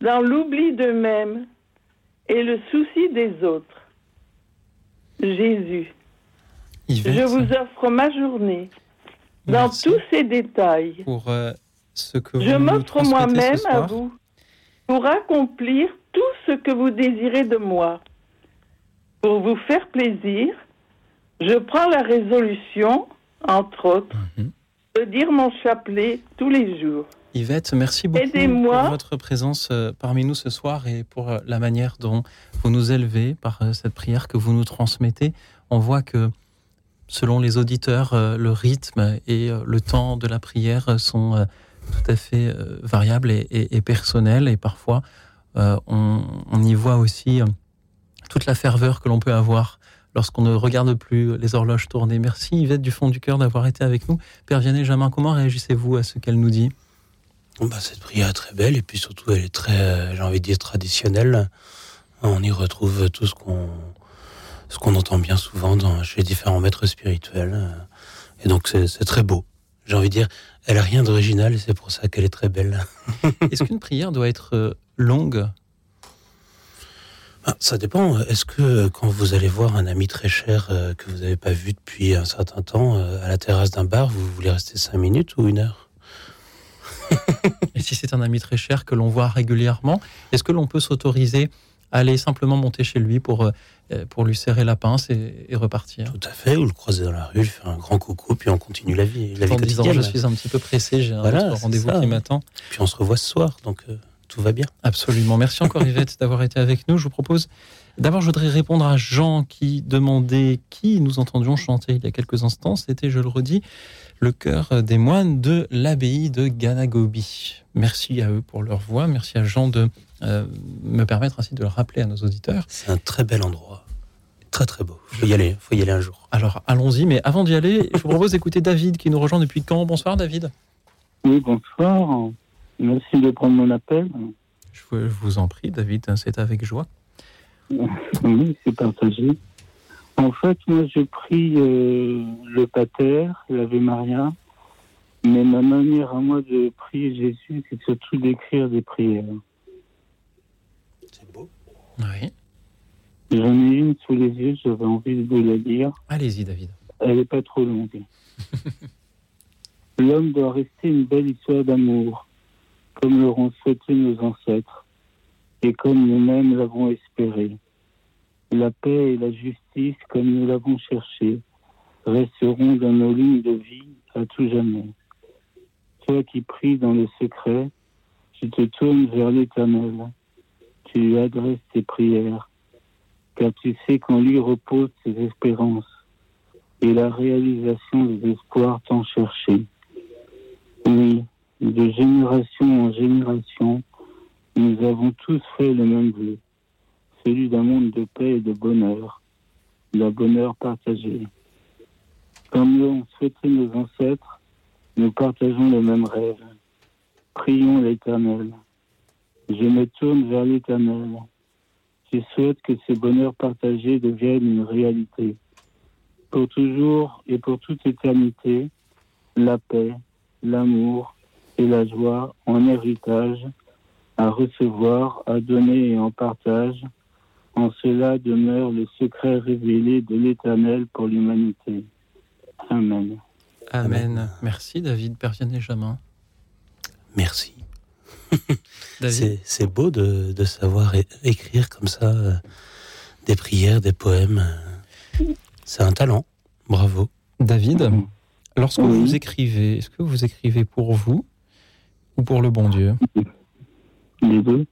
dans l'oubli d'eux-mêmes et le souci des autres. Jésus, Yvette, je vous offre ma journée dans tous ses détails. pour euh, ce que vous Je m'offre moi-même à vous pour accomplir tout ce que vous désirez de moi. Pour vous faire plaisir, je prends la résolution, entre autres, Mhm. de dire mon chapelet tous les jours. Yvette, merci beaucoup pour votre présence euh, parmi nous ce soir et pour euh, la manière dont vous nous élevez par euh, cette prière que vous nous transmettez. On voit que selon les auditeurs, le rythme et le temps de la prière sont tout à fait variables et, et- et personnels et parfois on, on y voit aussi toute la ferveur que l'on peut avoir lorsqu'on ne regarde plus les horloges tourner. Merci Yvette du fond du cœur d'avoir été avec nous. Père Vianney Jamin, comment réagissez-vous à ce qu'elle nous dit? Bah, cette prière est très belle et puis surtout elle est très, euh, j'ai envie de dire, traditionnelle. On y retrouve tout ce qu'on ce qu'on entend bien souvent dans, chez les différents maîtres spirituels. Et donc c'est très beau. J'ai envie de dire, elle a rien d'original et c'est pour ça qu'elle est très belle. Est-ce qu'une prière doit être euh, longue? Ça dépend. Est-ce que euh, quand vous allez voir un ami très cher euh, que vous n'avez pas vu depuis un certain temps euh, à la terrasse d'un bar, vous voulez rester cinq minutes ou une heure? Et si c'est un ami très cher que l'on voit régulièrement. Est-ce que l'on peut s'autoriser à aller simplement monter chez lui pour, euh, pour lui serrer la pince et, et repartir? Tout à fait, ou le croiser dans la rue, lui faire un grand coucou, puis on continue la vie, la vie En disant je suis un petit peu pressé, j'ai un Voilà, rendez-vous qui m'attend. Puis on se revoit ce soir, donc tout va bien. Absolument. Merci encore Yvette d'avoir été avec nous. Je vous propose d'abord je voudrais répondre à Jean qui demandait qui nous entendions chanter il y a quelques instants. C'était, je le redis, le chœur des moines de l'abbaye de Ganagobi. Merci à eux pour leur voix. Merci à Jean de euh, me permettre ainsi de le rappeler à nos auditeurs. C'est un très bel endroit, très très beau. Faut y aller, faut y aller un jour. Alors allons-y, mais avant d'y aller, je vous propose d'écouter David qui nous rejoint depuis quand. Bonsoir David. Oui, bonsoir. Merci de prendre mon appel. Je vous, vous en prie David, c'est avec joie. Oui, c'est partagé. En fait, moi, je prie euh, le Pater, l'Ave Maria, mais ma manière à moi de prier Jésus, c'est surtout d'écrire des prières. C'est beau. Oui. J'en ai une sous les yeux, j'avais envie de la lire. Allez-y David. Elle n'est pas trop longue. L'homme doit rester une belle histoire d'amour, comme l'auront souhaité nos ancêtres, et comme nous-mêmes l'avons espéré. La paix et la justice, comme nous l'avons cherché, resteront dans nos lignes de vie à tout jamais. Toi qui pries dans le secret, tu te tournes vers l'Éternel, tu lui adresses tes prières, car tu sais qu'en lui reposent tes espérances et la réalisation des espoirs tant cherchés. Oui, de génération en génération, nous avons tous fait le même vœu, celui d'un monde de paix et de bonheur, d'un bonheur partagé. Comme l'ont souhaité nos ancêtres, nous partageons le même rêve. Prions l'Éternel. Je me tourne vers l'Éternel. Je souhaite que ces bonheurs partagés deviennent une réalité pour toujours et pour toute éternité, la paix, l'amour et la joie en héritage, à recevoir, à donner et en partage. En cela demeure le secret révélé de l'Éternel pour l'humanité. Amen. Amen. Amen. Merci David, Père Vianney Jamin. Merci. David. C'est beau de, de savoir écrire comme ça euh, des prières, des poèmes. C'est un talent. Bravo. David, lorsque Oui. vous écrivez, est-ce que vous écrivez pour vous ou pour le bon Dieu Les deux.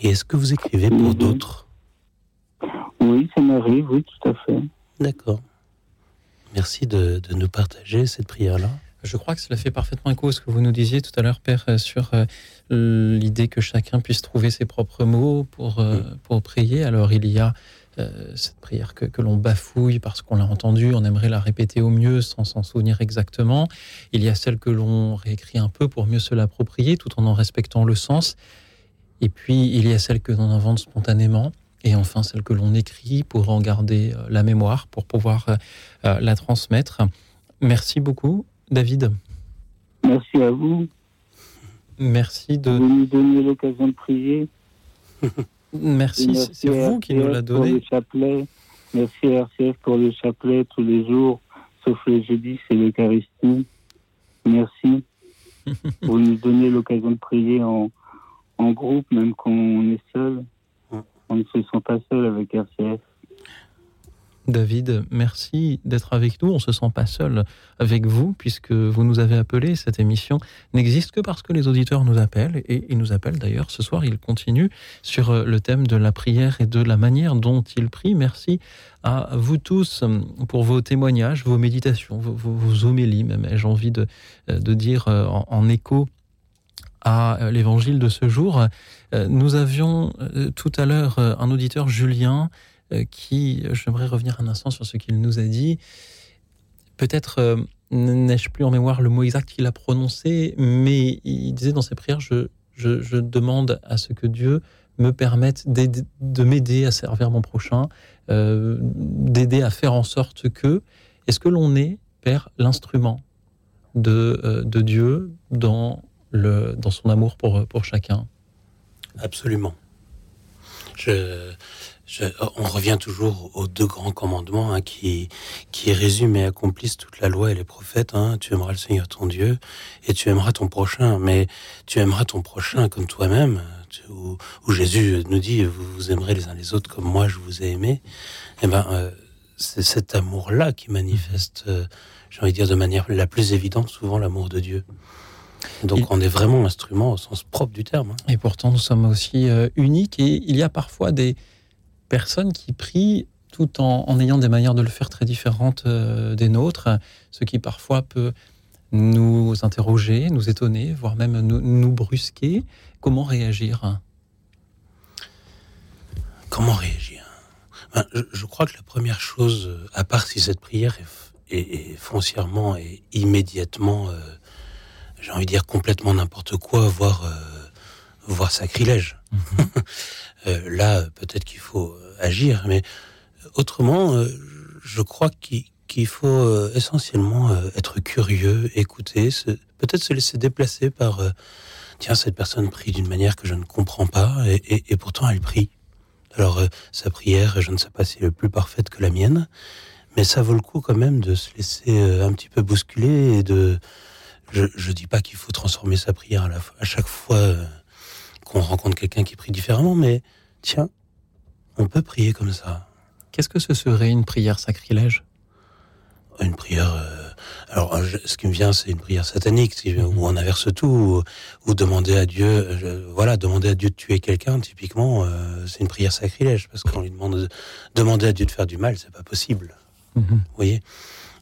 Et est-ce que vous écrivez pour d'autres? Oui, ça m'arrive, oui, tout à fait. D'accord. Merci de, de nous partager cette prière-là. Je crois que cela fait parfaitement écho à ce que vous nous disiez tout à l'heure, Père, euh, sur euh, l'idée que chacun puisse trouver ses propres mots pour, euh, pour prier. Alors il y a euh, cette prière que, que l'on bafouille parce qu'on l'a entendue, on aimerait la répéter au mieux sans s'en souvenir exactement. Il y a celle que l'on réécrit un peu pour mieux se l'approprier tout en en respectant le sens. Et puis il y a celle que l'on invente spontanément. Et enfin celle que l'on écrit pour en garder euh, la mémoire, pour pouvoir euh, la transmettre. Merci beaucoup, David. Merci à vous Merci de de. nous donner l'occasion de prier. Merci, c'est- vous qui nous l'a Pour le donné. chapelet. Merci à RCF pour le chapelet tous les jours, sauf le jeudi, c'est l'Eucharistie. Merci. Vous nous donnez l'occasion de prier en, en groupe, même quand on est seul. On ne se sent pas seul avec RCF. David, merci d'être avec nous. On se sent pas seul avec vous puisque vous nous avez appelé. Cette émission n'existe que parce que les auditeurs nous appellent et ils nous appellent d'ailleurs. Ce soir, ils continuent sur euh, le thème de la prière et de la manière dont ils prient. Merci à vous tous euh, pour vos témoignages, vos méditations, vos, vos- homélies même. J'ai envie de, euh, de dire en, écho à l'évangile de ce jour. Nous avions tout à l'heure un auditeur, Julien, qui, j'aimerais revenir un instant sur ce qu'il nous a dit. Peut-être euh, n'ai-je plus en mémoire le mot exact qu'il a prononcé, mais il disait dans ses prières, je, demande à ce que Dieu me permette de m'aider à servir mon prochain, euh, d'aider à faire en sorte que, est-ce que l'on est, Père, l'instrument de, euh, Dieu dans son amour pour, pour chacun? Absolument. Je, je, on revient toujours aux deux grands commandements hein, qui, qui résument et accomplissent toute la loi et les prophètes. Hein. Tu aimeras le Seigneur ton Dieu et tu aimeras ton prochain. Mais tu aimeras ton prochain comme toi-même. Où, où, Jésus nous dit vous vous aimerez les uns les autres comme moi je vous ai aimé. Eh ben, euh, c'est cet amour-là qui manifeste, euh, j'ai envie de dire de manière la plus évidente, souvent l'amour de Dieu. Donc on est vraiment instrument au sens propre du terme. hein. Et pourtant, nous sommes aussi euh, uniques et il y a parfois des personnes qui prient tout en, ayant des manières de le faire très différentes euh, des nôtres, ce qui parfois peut nous interroger, nous étonner, voire même nous, brusquer. Comment réagir? Comment réagir? Ben, je, crois que la première chose, à part si cette prière est, foncièrement et immédiatement, euh, j'ai envie de dire complètement n'importe quoi, voire, euh, voire sacrilège. Euh, là, peut-être qu'il faut euh, agir, mais autrement, euh, je crois qu'il faut essentiellement être curieux, écouter, peut-être se laisser déplacer par tiens cette personne prie d'une manière que je ne comprends pas et, pourtant elle prie. Alors sa prière, je ne sais pas si elle est plus parfaite que la mienne, mais ça vaut le coup quand même de se laisser un petit peu bousculer et de. Je, je dis pas qu'il faut transformer sa prière à, chaque fois qu'on rencontre quelqu'un qui prie différemment, mais tiens, on peut prier comme ça. Qu'est-ce que ce serait une prière sacrilège? Une prière. euh, alors, euh, je- ce qui me vient, c'est une prière satanique, si- où on inverse tout, ou, ou demander à Dieu, euh, voilà, demander à Dieu de tuer quelqu'un, typiquement, euh, c'est une prière sacrilège, parce qu'on lui demande de demander à Dieu de faire du mal, c'est pas possible. Vous voyez?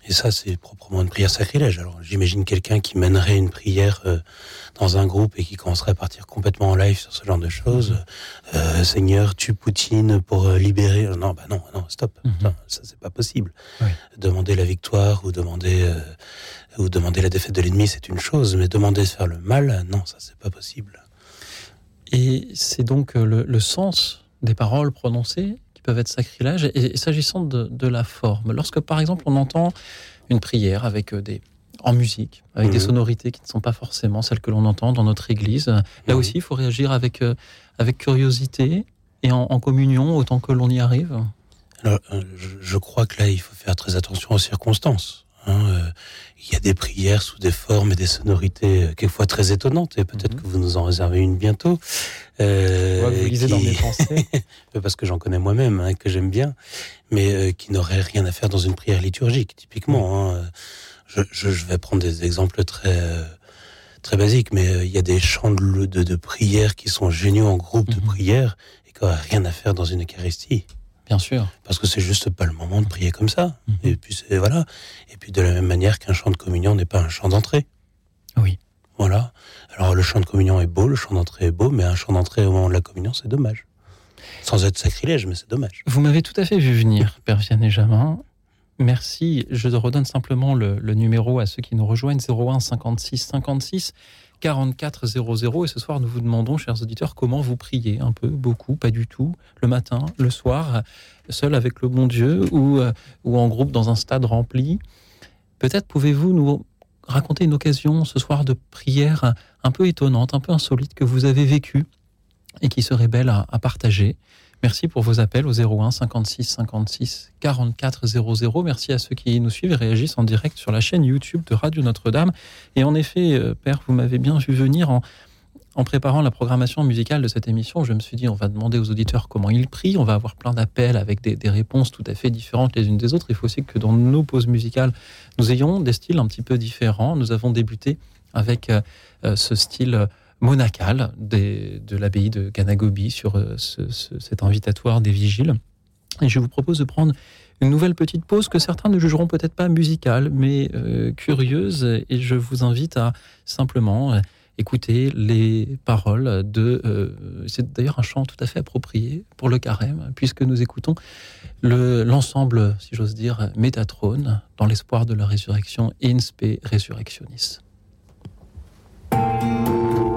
Et ça, c'est proprement une prière sacrilège. Alors, j'imagine quelqu'un qui mènerait une prière euh, dans un groupe et qui commencerait à partir complètement en live sur ce genre de choses. Euh, Seigneur, tue Poutine pour euh, libérer. Non, bah non, non, stop. Ça, ça, c'est pas possible. Demander la victoire ou demander ou demander la défaite de l'ennemi, c'est une chose, mais demander de faire le mal, non, ça, c'est pas possible. Et c'est donc le, le sens des paroles prononcées peuvent être sacrilèges. Et, et s'agissant de, de la forme, lorsque par exemple on entend une prière avec euh, des en musique, avec des Mhm. sonorités qui ne sont pas forcément celles que l'on entend dans notre église, là aussi il faut réagir avec, euh, avec curiosité et en, en communion autant que l'on y arrive? Alors, euh, je, je crois que là, il faut faire très attention aux circonstances. Hein. Euh, Il y a des prières sous des formes et des sonorités euh, quelquefois très étonnantes, et peut-être que vous nous en réservez une bientôt. Euh, vous lisez dans mes pensées. parce que j'en connais moi-même, hein, que j'aime bien, mais euh, qui n'aurait rien à faire dans une prière liturgique, typiquement. hein. Je, je, je vais prendre des exemples très très basiques, mais il y a des chants de, de, de prière qui sont géniaux en groupe de prière et qui n'auraient rien à faire dans une Eucharistie. Bien sûr. Parce que c'est juste pas le moment de prier comme ça. Et puis c'est voilà. Et puis de la même manière qu'un chant de communion n'est pas un chant d'entrée. Oui. Voilà. Alors le chant de communion est beau, le chant d'entrée est beau, mais un chant d'entrée au moment de la communion, c'est dommage. Sans être sacrilège, mais c'est dommage. Vous m'avez tout à fait vu venir, Père Vianney Jamin. Merci. Je redonne simplement le, le numéro à ceux qui nous rejoignent 01 56 56 44 00. Et ce soir, nous vous demandons, chers auditeurs, comment vous priez Un peu, beaucoup, pas du tout Le matin, le soir, seul avec le bon Dieu ou, euh, ou en groupe dans un stade rempli Peut-être pouvez-vous nous raconter une occasion ce soir de prière un peu étonnante, un peu insolite que vous avez vécue et qui serait belle à partager. Merci pour vos appels au 01 56 56 44 00. Merci à ceux qui nous suivent et réagissent en direct sur la chaîne YouTube de Radio Notre-Dame. Et en effet, euh, Père, vous m'avez bien vu venir en, en préparant la programmation musicale de cette émission. Je me suis dit, on va demander aux auditeurs comment ils prient. On va avoir plein d'appels avec des, des réponses tout à fait différentes les unes des autres. Il faut aussi que dans nos pauses musicales, nous ayons des styles un petit peu différents. Nous avons débuté avec euh, euh, ce style monacal des- de l'abbaye de Ganagobi sur euh, ce- ce- cet invitatoire des vigiles. Et je vous propose de prendre une nouvelle petite pause que certains ne jugeront peut-être pas musicale, mais euh, curieuse. Et je vous invite à simplement euh, écouter les paroles de... C'est d'ailleurs un chant tout à fait approprié pour le carême, puisque nous écoutons le- l'ensemble, si j'ose dire, Métatrone, dans l'espoir de la résurrection, Inspe Resurrectionis.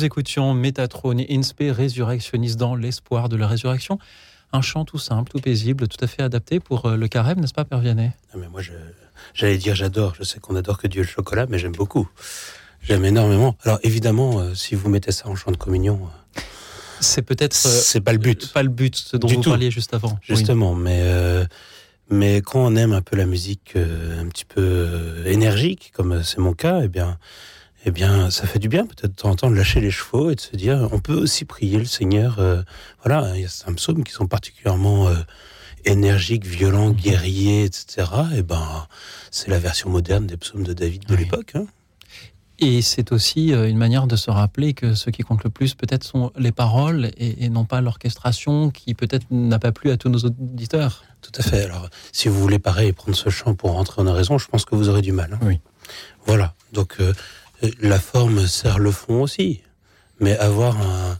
Nous écoutions Métatrone et Inspe Résurrectionniste dans l'espoir de la résurrection. Un chant tout simple, tout paisible, tout à fait adapté pour euh, le carême, n'est-ce pas, Père Vianney? Non, mais moi, j'allais dire j'adore. Je sais qu'on adore que Dieu le chocolat, mais j'aime beaucoup. J'aime énormément. Alors, évidemment, euh, si vous mettez ça en chant de communion, euh, C'est peut-être c'est pas le but. pas le but, ce dont Du vous tout. parliez juste avant. Oui. Justement, mais euh, mais quand on aime un peu la musique un petit peu énergique, comme c'est mon cas, eh bien, eh bien, ça fait du bien peut-être de temps en temps de lâcher les chevaux et de se dire, on peut aussi prier le Seigneur. euh, voilà, il y a certains psaumes qui sont particulièrement euh, énergiques, violents, guerriers, etc. Et ben, c'est la version moderne des psaumes de David de Oui. l'époque. hein. Et c'est aussi euh, une manière de se rappeler que ce qui compte le plus, peut-être, sont les paroles et, et non pas l'orchestration qui, peut-être, n'a pas plu à tous nos auditeurs. Tout à fait. Alors, si vous voulez pareil prendre ce chant pour rentrer en oraison, je pense que vous aurez du mal. hein. Oui. Voilà. Donc, euh, la forme sert le fond aussi. Mais avoir un,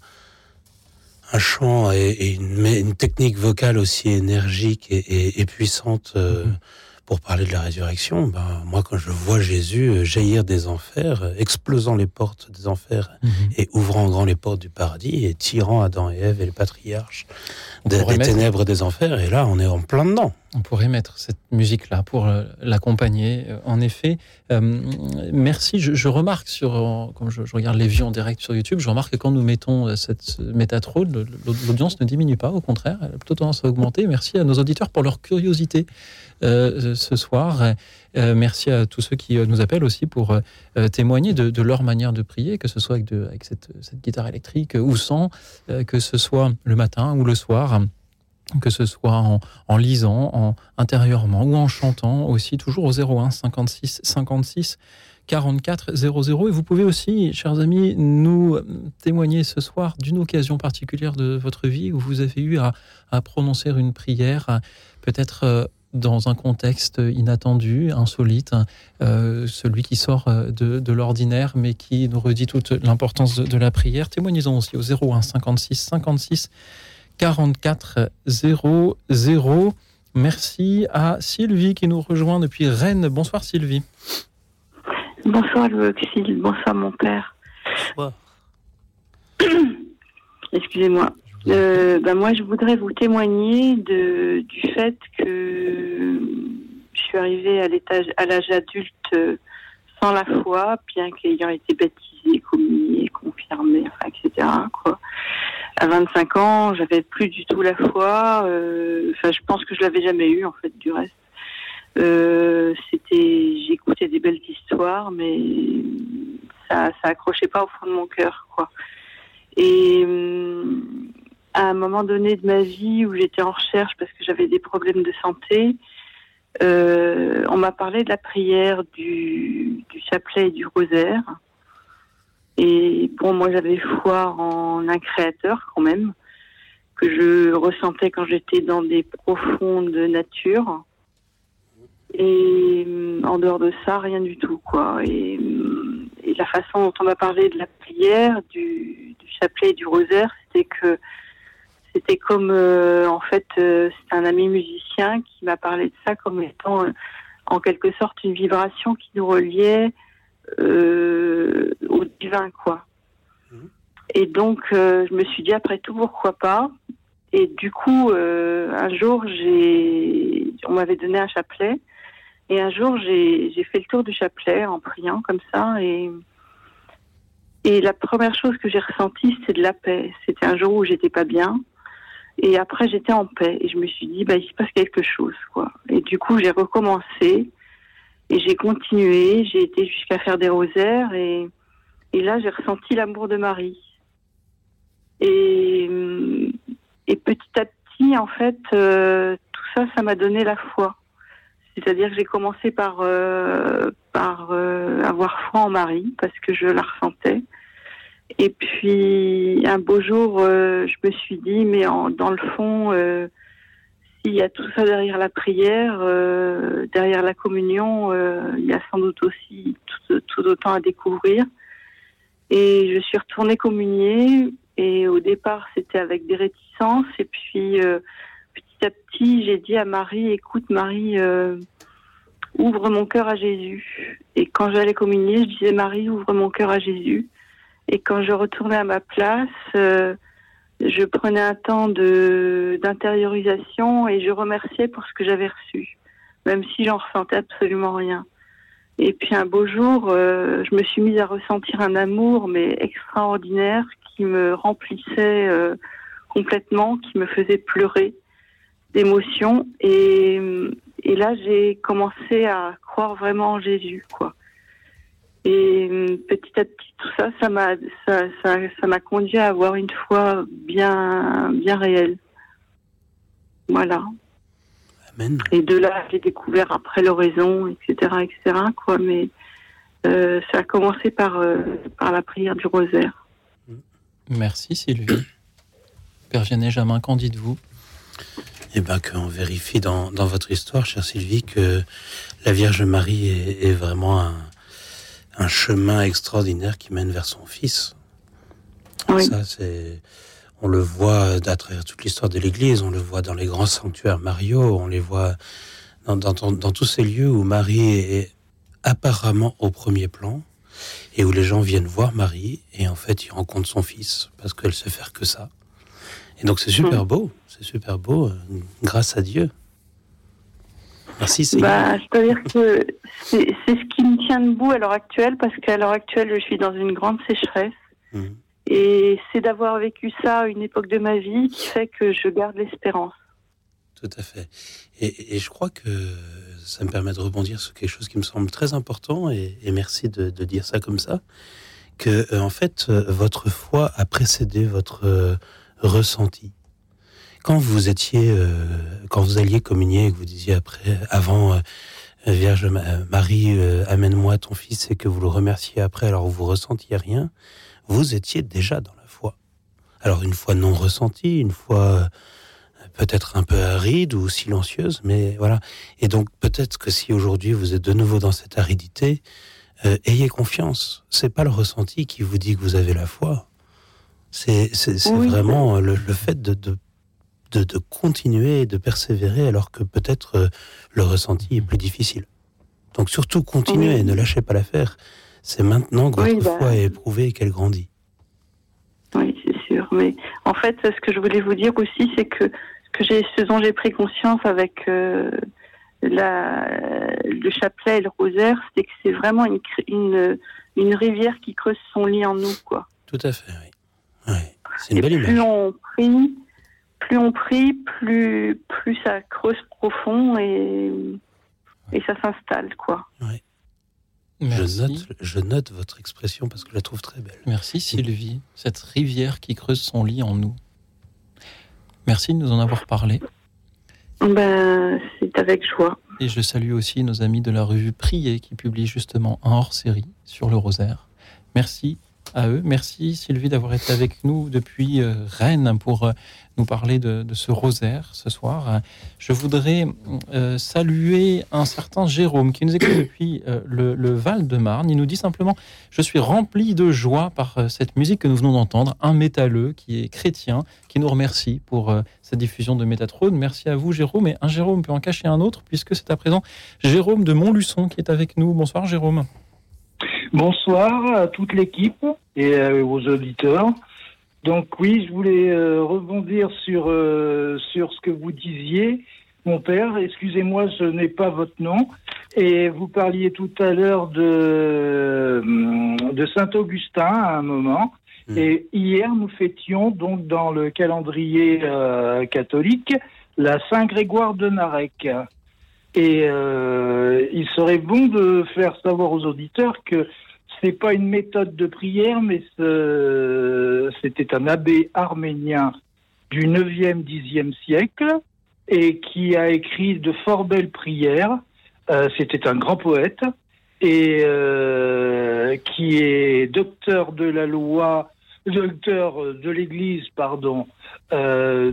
un chant et, et une, technique vocale aussi énergique et, et- et puissante euh, Mhm. pour parler de la résurrection, ben, moi, quand je vois Jésus euh, jaillir des enfers, euh, explosant les portes des enfers et ouvrant grand les portes du paradis et tirant Adam et Ève et le patriarche des, ténèbres des enfers, et là, on est en plein dedans. On pourrait mettre cette musique-là pour euh, l'accompagner. Euh, En effet, euh, merci. Je, remarque sur, comme je, regarde les vues en direct sur YouTube, je remarque que quand nous mettons cette le- l'audience ne diminue pas, au contraire, elle a plutôt tendance à augmenter. Merci à nos auditeurs pour leur curiosité ce soir. Merci à tous ceux qui nous appellent aussi pour témoigner de, leur manière de prier, que ce soit avec, cette, cette guitare électrique ou sans, que ce soit le matin ou le soir que ce soit en, lisant, en intérieurement ou en chantant aussi, toujours au 01 56 56 44 00. Et vous pouvez aussi, chers amis, nous témoigner ce soir d'une occasion particulière de votre vie où vous avez eu à, prononcer une prière, peut-être euh, dans un contexte inattendu, insolite, euh, celui qui sort euh, de, l'ordinaire, mais qui nous redit toute l'importance de, de la prière. Témoignez-en aussi au 01 56 56 44 00. Merci à Sylvie qui nous rejoint depuis Rennes. Bonsoir Sylvie. Bonsoir Louis Auxil, bonsoir mon père. Bonsoir. Excusez-moi. Euh, ben moi, je voudrais vous témoigner de, du fait que je suis arrivée à l'étage, à l'âge adulte euh, sans la foi, bien qu'ayant été baptisée, communiée, confirmée, enfin, etc. À 25 ans, j'avais plus du tout la foi. euh, Enfin, je pense que je l'avais jamais eu en fait, du reste. Euh, c'était, j'écoutais des belles histoires, mais ça, ça accrochait pas au fond de mon cœur, quoi. Et hum, à un moment donné de ma vie où j'étais en recherche parce que j'avais des problèmes de santé, euh, on m'a parlé de la prière du, du chapelet et du rosaire. Et bon, moi j'avais foi en un créateur quand même, que je ressentais quand j'étais dans des profondes natures. Et hum, en dehors de ça, rien du tout, quoi. Et, hum, et la façon dont on m'a parlé de la prière, du, du chapelet et du rosaire, c'était que c'était comme, euh, en fait, euh, c'est un ami musicien qui m'a parlé de ça comme étant, euh, en quelque sorte, une vibration qui nous reliait euh, au divin, quoi. Et donc, euh, je me suis dit, après tout, pourquoi pas Et du coup, euh, un jour, j'ai, on m'avait donné un chapelet. Et un jour, j'ai j'ai fait le tour du chapelet en priant comme ça. Et, et la première chose que j'ai ressentie, c'est de la paix. C'était un jour où j'étais pas bien. Et après, j'étais en paix. Et je me suis dit, bah, il se passe quelque chose, quoi. Et du coup, j'ai recommencé. Et j'ai continué. J'ai été jusqu'à faire des rosaires. Et, et là, j'ai ressenti l'amour de Marie. Et, et petit à petit, en fait, euh, tout ça, ça m'a donné la foi. C'est-à-dire que j'ai commencé par, euh, par euh, avoir foi en Marie, parce que je la ressentais. Et puis, un beau jour, je me suis dit, mais dans le fond, s'il y a tout ça derrière la prière, euh, derrière la communion, euh, il y a sans doute aussi tout, autant à découvrir. Et je suis retournée communier. Et au départ, c'était avec des réticences. Et puis, euh, petit à petit, j'ai dit à Marie, écoute Marie, ouvre mon cœur à Jésus. Et quand j'allais communier, je disais Marie, ouvre mon cœur à Jésus. Et quand je retournais à ma place, je prenais un temps d'intériorisation et je remerciais pour ce que j'avais reçu, même si j'en ressentais absolument rien. Et puis un beau jour, euh, je me suis mise à ressentir un amour mais extraordinaire qui me remplissait euh, complètement, qui me faisait pleurer d'émotion. Et, et là, j'ai commencé à croire vraiment en Jésus, quoi. Et euh, petit à petit, tout ça, ça m'a, ça, ça, ça m'a conduit à avoir une foi bien, bien réelle. Voilà. Amen. Et de là, j'ai découvert après l'oraison, etc., etc., quoi. Mais euh, ça a commencé par, euh, par la prière du rosaire. Merci Sylvie. Père Vianney Jamin, qu'en dites-vous? Eh bien, qu'on vérifie dans, dans votre histoire, chère Sylvie, que la Vierge Marie est, est vraiment un, un chemin extraordinaire qui mène vers son Fils. Oui. Ça, c'est, on le voit à travers toute l'histoire de l'Église, on le voit dans les grands sanctuaires Mario, on les voit dans, dans, dans- dans tous ces lieux où Marie est apparemment au premier plan et où les gens viennent voir Marie et en fait ils rencontrent son Fils parce qu'elle sait faire que ça. Et donc c'est super beau, c'est super beau, euh, grâce à Dieu. Merci. Bah, c'est-à-dire que c'est ce qui me tient debout à l'heure actuelle, parce qu'à l'heure actuelle, je suis dans une grande sécheresse. Mhm. Et c'est d'avoir vécu ça à une époque de ma vie qui fait que je garde l'espérance. Tout à fait. Et, et je crois que ça me permet de rebondir sur quelque chose qui me semble très important, et, et merci de, de dire ça comme ça, que euh, en fait, euh, votre foi a précédé votre euh, ressenti. Quand vous étiez, euh, quand vous alliez communier et que vous disiez après, avant, euh, Vierge Ma- Marie, euh, amène-moi ton fils, et que vous le remerciez après, alors vous ressentiez rien, vous étiez déjà dans la foi. Alors une foi non ressentie, une foi euh, peut-être un peu aride ou silencieuse, mais voilà. Et donc peut-être que si aujourd'hui vous êtes de nouveau dans cette aridité, euh, ayez confiance. C'est pas le ressenti qui vous dit que vous avez la foi. C'est Oui. vraiment euh, le, le fait de, de, de, de continuer et de persévérer alors que peut-être euh, le ressenti est plus difficile. Donc surtout continuez Oui. ne lâchez pas l'affaire. C'est maintenant que Oui, votre bah. foi est éprouvée et qu'elle grandit. Oui, c'est sûr. Mais en fait, ce que je voulais vous dire aussi, c'est que ce, que ce dont j'ai pris conscience avec euh, la, le chapelet et le rosaire, c'est que c'est vraiment une, cr- une, une rivière qui creuse son lit en nous, quoi. Tout à fait, oui. Oui. C'est une Et belle plus image. on prie, plus on prie, plus, plus ça creuse profond et, et ça s'installe, quoi. Je note, je note votre expression parce que je la trouve très belle. Merci Sylvie, cette rivière qui creuse son lit en nous. Merci de nous en avoir parlé. Ben, c'est avec joie. Et je salue aussi nos amis de la revue Prier qui publie justement un hors-série sur le rosaire. Merci à eux. Merci Sylvie d'avoir été avec nous depuis euh, Rennes pour euh, nous parler de, de ce rosaire ce soir. Je voudrais euh, saluer un certain Jérôme qui nous écoute depuis euh, le, le Val-de-Marne. Il nous dit simplement Je suis rempli de joie par euh, cette musique que nous venons d'entendre. Un métalleux qui est chrétien qui nous remercie pour euh, cette diffusion de Métatrone. Merci à vous Jérôme. Et un Jérôme peut en cacher un autre puisque c'est à présent Jérôme de Montluçon qui est avec nous. Bonsoir Jérôme. Bonsoir à toute l'équipe et aux auditeurs. Donc oui, je voulais euh, rebondir sur euh, sur ce que vous disiez, mon père. Excusez-moi, je n'ai pas votre nom. Et vous parliez tout à l'heure de de Saint Augustin à un moment. Et hier, nous fêtions donc dans le calendrier euh, catholique la Saint Grégoire de Narek. Et euh, il serait bon de faire savoir aux auditeurs que c'est pas une méthode de prière, mais c'était un abbé arménien du 9e, 10e siècle et qui a écrit de fort belles prières. Euh, c'était un grand poète et euh, qui est docteur de la loi, docteur de l'Église, pardon, euh,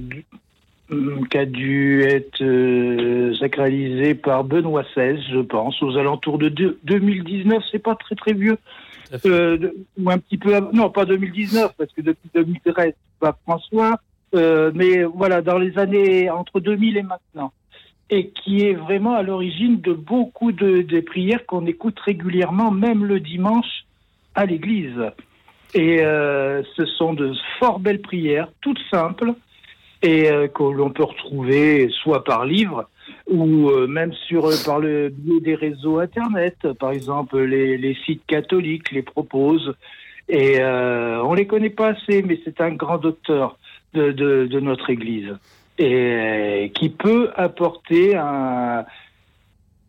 qui a dû être euh, sacralisé par Benoît XVI, je pense, aux alentours de deux- 2019. C'est pas très très vieux, Euh, de- ou un petit peu avant- non, pas 2019 parce que depuis 2013, c'est pas François, euh, mais voilà, dans les années entre 2000 et maintenant, et qui est vraiment à l'origine de beaucoup de des prières qu'on écoute régulièrement, même le dimanche à l'église. Et euh, ce sont de fort belles prières, toutes simples, et euh, que l'on peut retrouver soit par livre ou euh, même sur euh, par le biais des réseaux internet. Par exemple, les, les sites catholiques les proposent. Et euh, on les connaît pas assez, mais c'est un grand docteur de, de, de notre Église et euh, qui peut apporter un,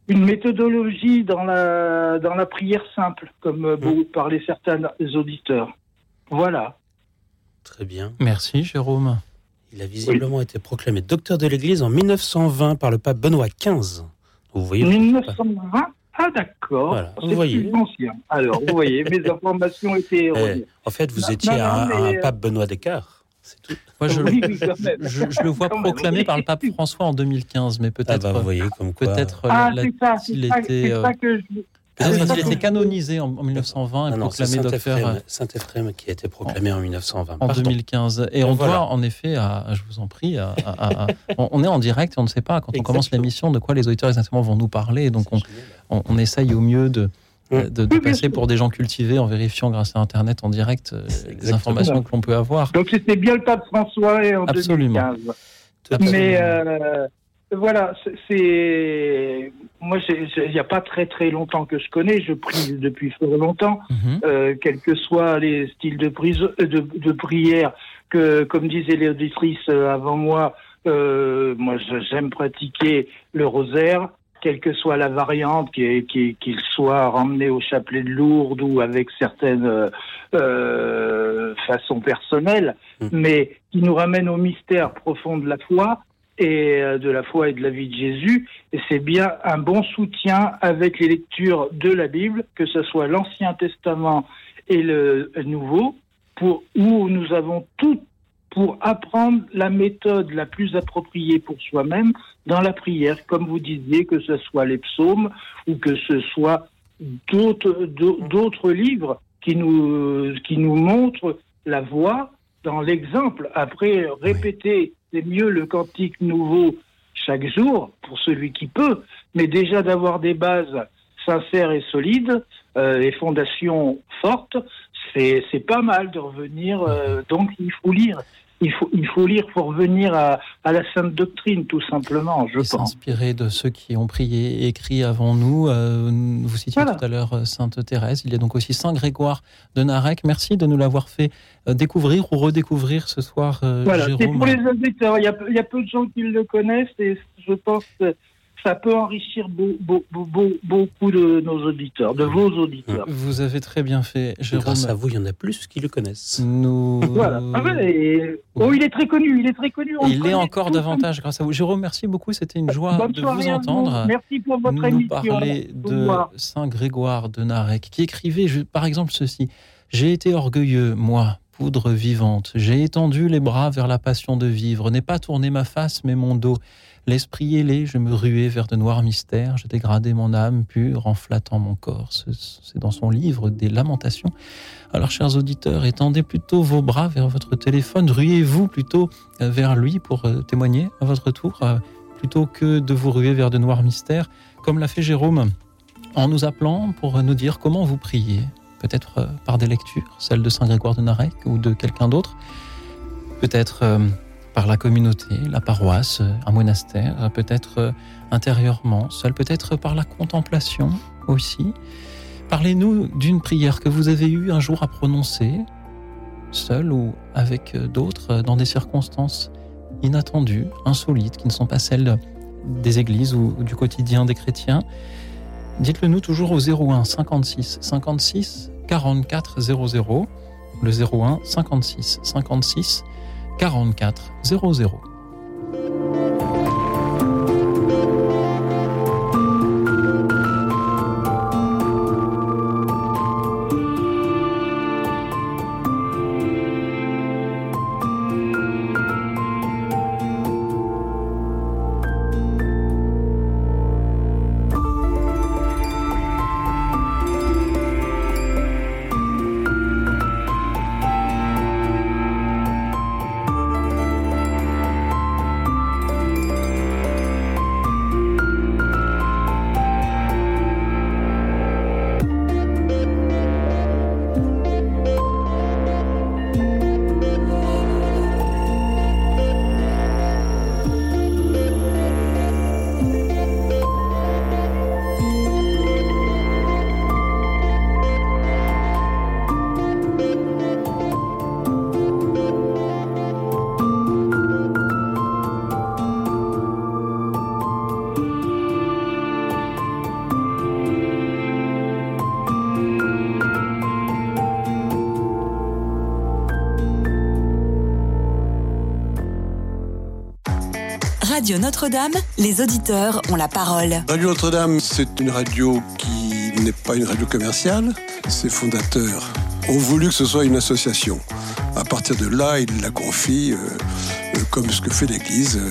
une méthodologie dans la dans la prière simple, comme euh, beaucoup parlaient certains auditeurs. Voilà. Très bien. Merci, Jérôme. Il a visiblement été proclamé docteur de l'Église en 1920 par le pape Benoît XV. Vous voyez 1920 Ah d'accord. Voilà, vous voyez. plus ancien. Alors, vous voyez, mes informations étaient erronées. Eh, en fait, vous Non, étiez non, non, un, mais, euh, pape Benoît d'écart. C'est tout. Moi, je, Oui, le vois proclamé par le pape François en 2015, mais peut-être Ah bah, vous voyez comme quoi. peut-être Ah, l'a- c'est ça, c'est ça, c'est euh, ça que je... a-t-il que été je- canonisé en, en 1920 et Non, proclamé docteur Saint-Ephrem euh, Saint-Ephrem qui a été proclamé en 1920. en Pardon. 2015. Et on Voilà. doit, en effet, à- je vous en prie, à- à- à- on, on est en direct et on ne sait pas quand on commence l'émission de quoi les auditeurs exactement vont nous parler. Et donc on, on, on essaye au mieux de, de, de passer pour des gens cultivés en vérifiant grâce à Internet en direct euh, les informations que l'on peut avoir. Donc c'était bien le pape François et en Absolument. 2015. Absolument. Mais euh, voilà, c'est moi, il n'y a pas très très longtemps que je connais. Je prie depuis fort longtemps, Mhm. euh, quels que soient les styles de, prise, euh, de, de prière que, comme disaient les auditrices euh, avant moi, euh, moi j'aime pratiquer le rosaire. Quelle que soit la variante, qu'il soit ramené au chapelet de Lourdes ou avec certaines euh, euh, façons personnelles, Mm. mais qui nous ramène au mystère profond de la foi et euh, de la foi et de la vie de Jésus. Et c'est bien un bon soutien avec les lectures de la Bible, que ce soit l'Ancien Testament et le Nouveau, pour, où nous avons tout pour apprendre la méthode la plus appropriée pour soi-même dans la prière, comme vous disiez, que ce soit les psaumes ou que ce soit d'autres d'au- d'autres livres qui nous, qui nous montrent la voie dans l'exemple. Après, répéter, c'est mieux le cantique nouveau chaque jour pour celui qui peut, mais déjà d'avoir des bases sincères et solides, euh, et fondations fortes, c'est c'est pas mal de revenir. euh, donc il faut lire. Il faut, il faut lire pour revenir à, à la sainte doctrine, tout simplement, je Et pense. s'inspirer de ceux qui ont prié et écrit avant nous. Euh, vous citiez Voilà. tout à l'heure euh, Sainte Thérèse. Il y a donc aussi Saint Grégoire de Narec. Merci de nous l'avoir fait euh, découvrir ou redécouvrir ce soir, euh, Voilà, c'est pour les auditeurs. Il y, a, il y a peu de gens qui le connaissent et je pense ça peut enrichir beau- beau- beau- beau- beaucoup de nos auditeurs, de vos auditeurs. Vous avez très bien fait, Jérôme. Grâce à vous, il y en a plus qui le connaissent. Nous... Voilà. Ah ouais, et- Oh, il est très connu, il est très connu. on Il connaît encore davantage grâce à vous. Jérôme, merci beaucoup. C'était une joie Bonne de vous entendre. Merci pour votre nous émission. parler de. Saint Grégoire de Narec, qui écrivait je- par exemple ceci J'ai été orgueilleux, moi, poudre vivante. J'ai étendu les bras vers la passion de vivre, n'ai pas tourné ma face, mais mon dos. L'esprit ailé, je me ruais vers de noirs mystères. Je dégradais mon âme pure en flattant mon corps. Ce- C'est dans son livre des Lamentations. Alors, chers auditeurs, étendez plutôt vos bras vers votre téléphone, ruez-vous plutôt euh, vers lui pour euh, témoigner à votre tour, euh, plutôt que de vous ruer vers de noirs mystères, comme l'a fait Jérôme en nous appelant pour nous dire comment vous priez, peut-être par des lectures, celle de Saint Grégoire de Narec ou de quelqu'un d'autre, peut-être par la communauté, la paroisse, un monastère, peut-être euh, intérieurement, seul, peut-être par la contemplation aussi. Parlez-nous d'une prière que vous avez eu un jour à prononcer, seul ou avec euh, d'autres, dans des circonstances inattendues, insolites, qui ne sont pas celles des églises ou, ou du quotidien des chrétiens. Dites-le nous toujours au 01 56 56 44 00. Le 01 56 56 44 00. Radio Notre-Dame, les auditeurs ont la parole. Radio Notre-Dame, c'est une radio qui n'est pas une radio commerciale. Ses fondateurs ont voulu que ce soit une association. À partir de là, ils la confient, euh, euh, comme ce que fait l'Église, euh,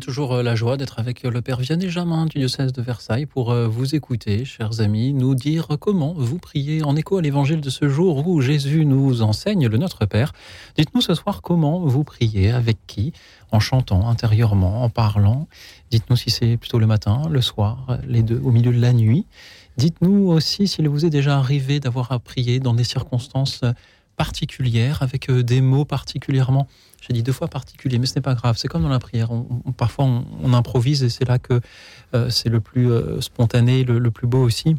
Toujours euh, la joie d'être avec euh, le Père Vianney Jamin du diocèse de Versailles pour euh, vous écouter, chers amis, nous dire comment vous priez en écho à l'évangile de ce jour où Jésus nous enseigne le Notre Père. Dites-nous ce soir comment vous priez, avec qui, en chantant intérieurement, en parlant. Dites-nous si c'est plutôt le matin, le soir, les deux, au milieu de la nuit. Dites-nous aussi s'il vous est déjà arrivé d'avoir à prier dans des circonstances particulières, avec des mots particulièrement j'ai dit deux fois particuliers, mais ce n'est pas grave. C'est comme dans la prière. Parfois, on, improvise et c'est là que euh, c'est le plus euh, spontané, le, plus beau aussi.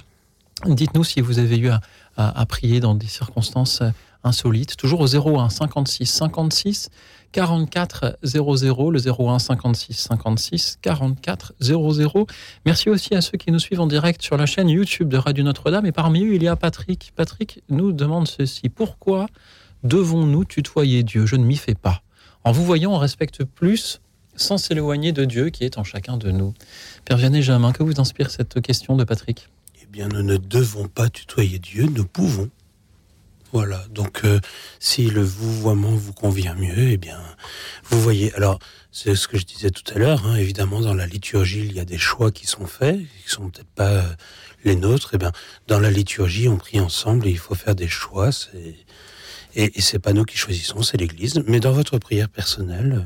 Dites-nous si vous avez eu à, à, prier dans des circonstances insolites. Toujours au 01 56 56 44 00, le 01 56 56 44 00. Merci aussi à ceux qui nous suivent en direct sur la chaîne YouTube de Radio Notre-Dame. Et parmi eux, il y a Patrick. Patrick nous demande ceci. Pourquoi devons-nous tutoyer Dieu? Je ne m'y fais pas. Vous voyant, on respecte plus sans s'éloigner de Dieu qui est en chacun de nous. Père Vianney Jamin, que vous inspire cette question de Patrick? Eh bien, nous ne devons pas tutoyer Dieu, nous pouvons. Voilà, donc euh, si le vouvoiement vous convient mieux, eh bien, vous voyez. Alors, c'est ce que je disais tout à l'heure, hein, évidemment, dans la liturgie, il y a des choix qui sont faits, qui sont peut-être pas euh, les nôtres. Eh bien, dans la liturgie, on prie ensemble et il faut faire des choix. C'est et, et c'est pas nous qui choisissons, c'est l'Église. Mais dans votre prière personnelle,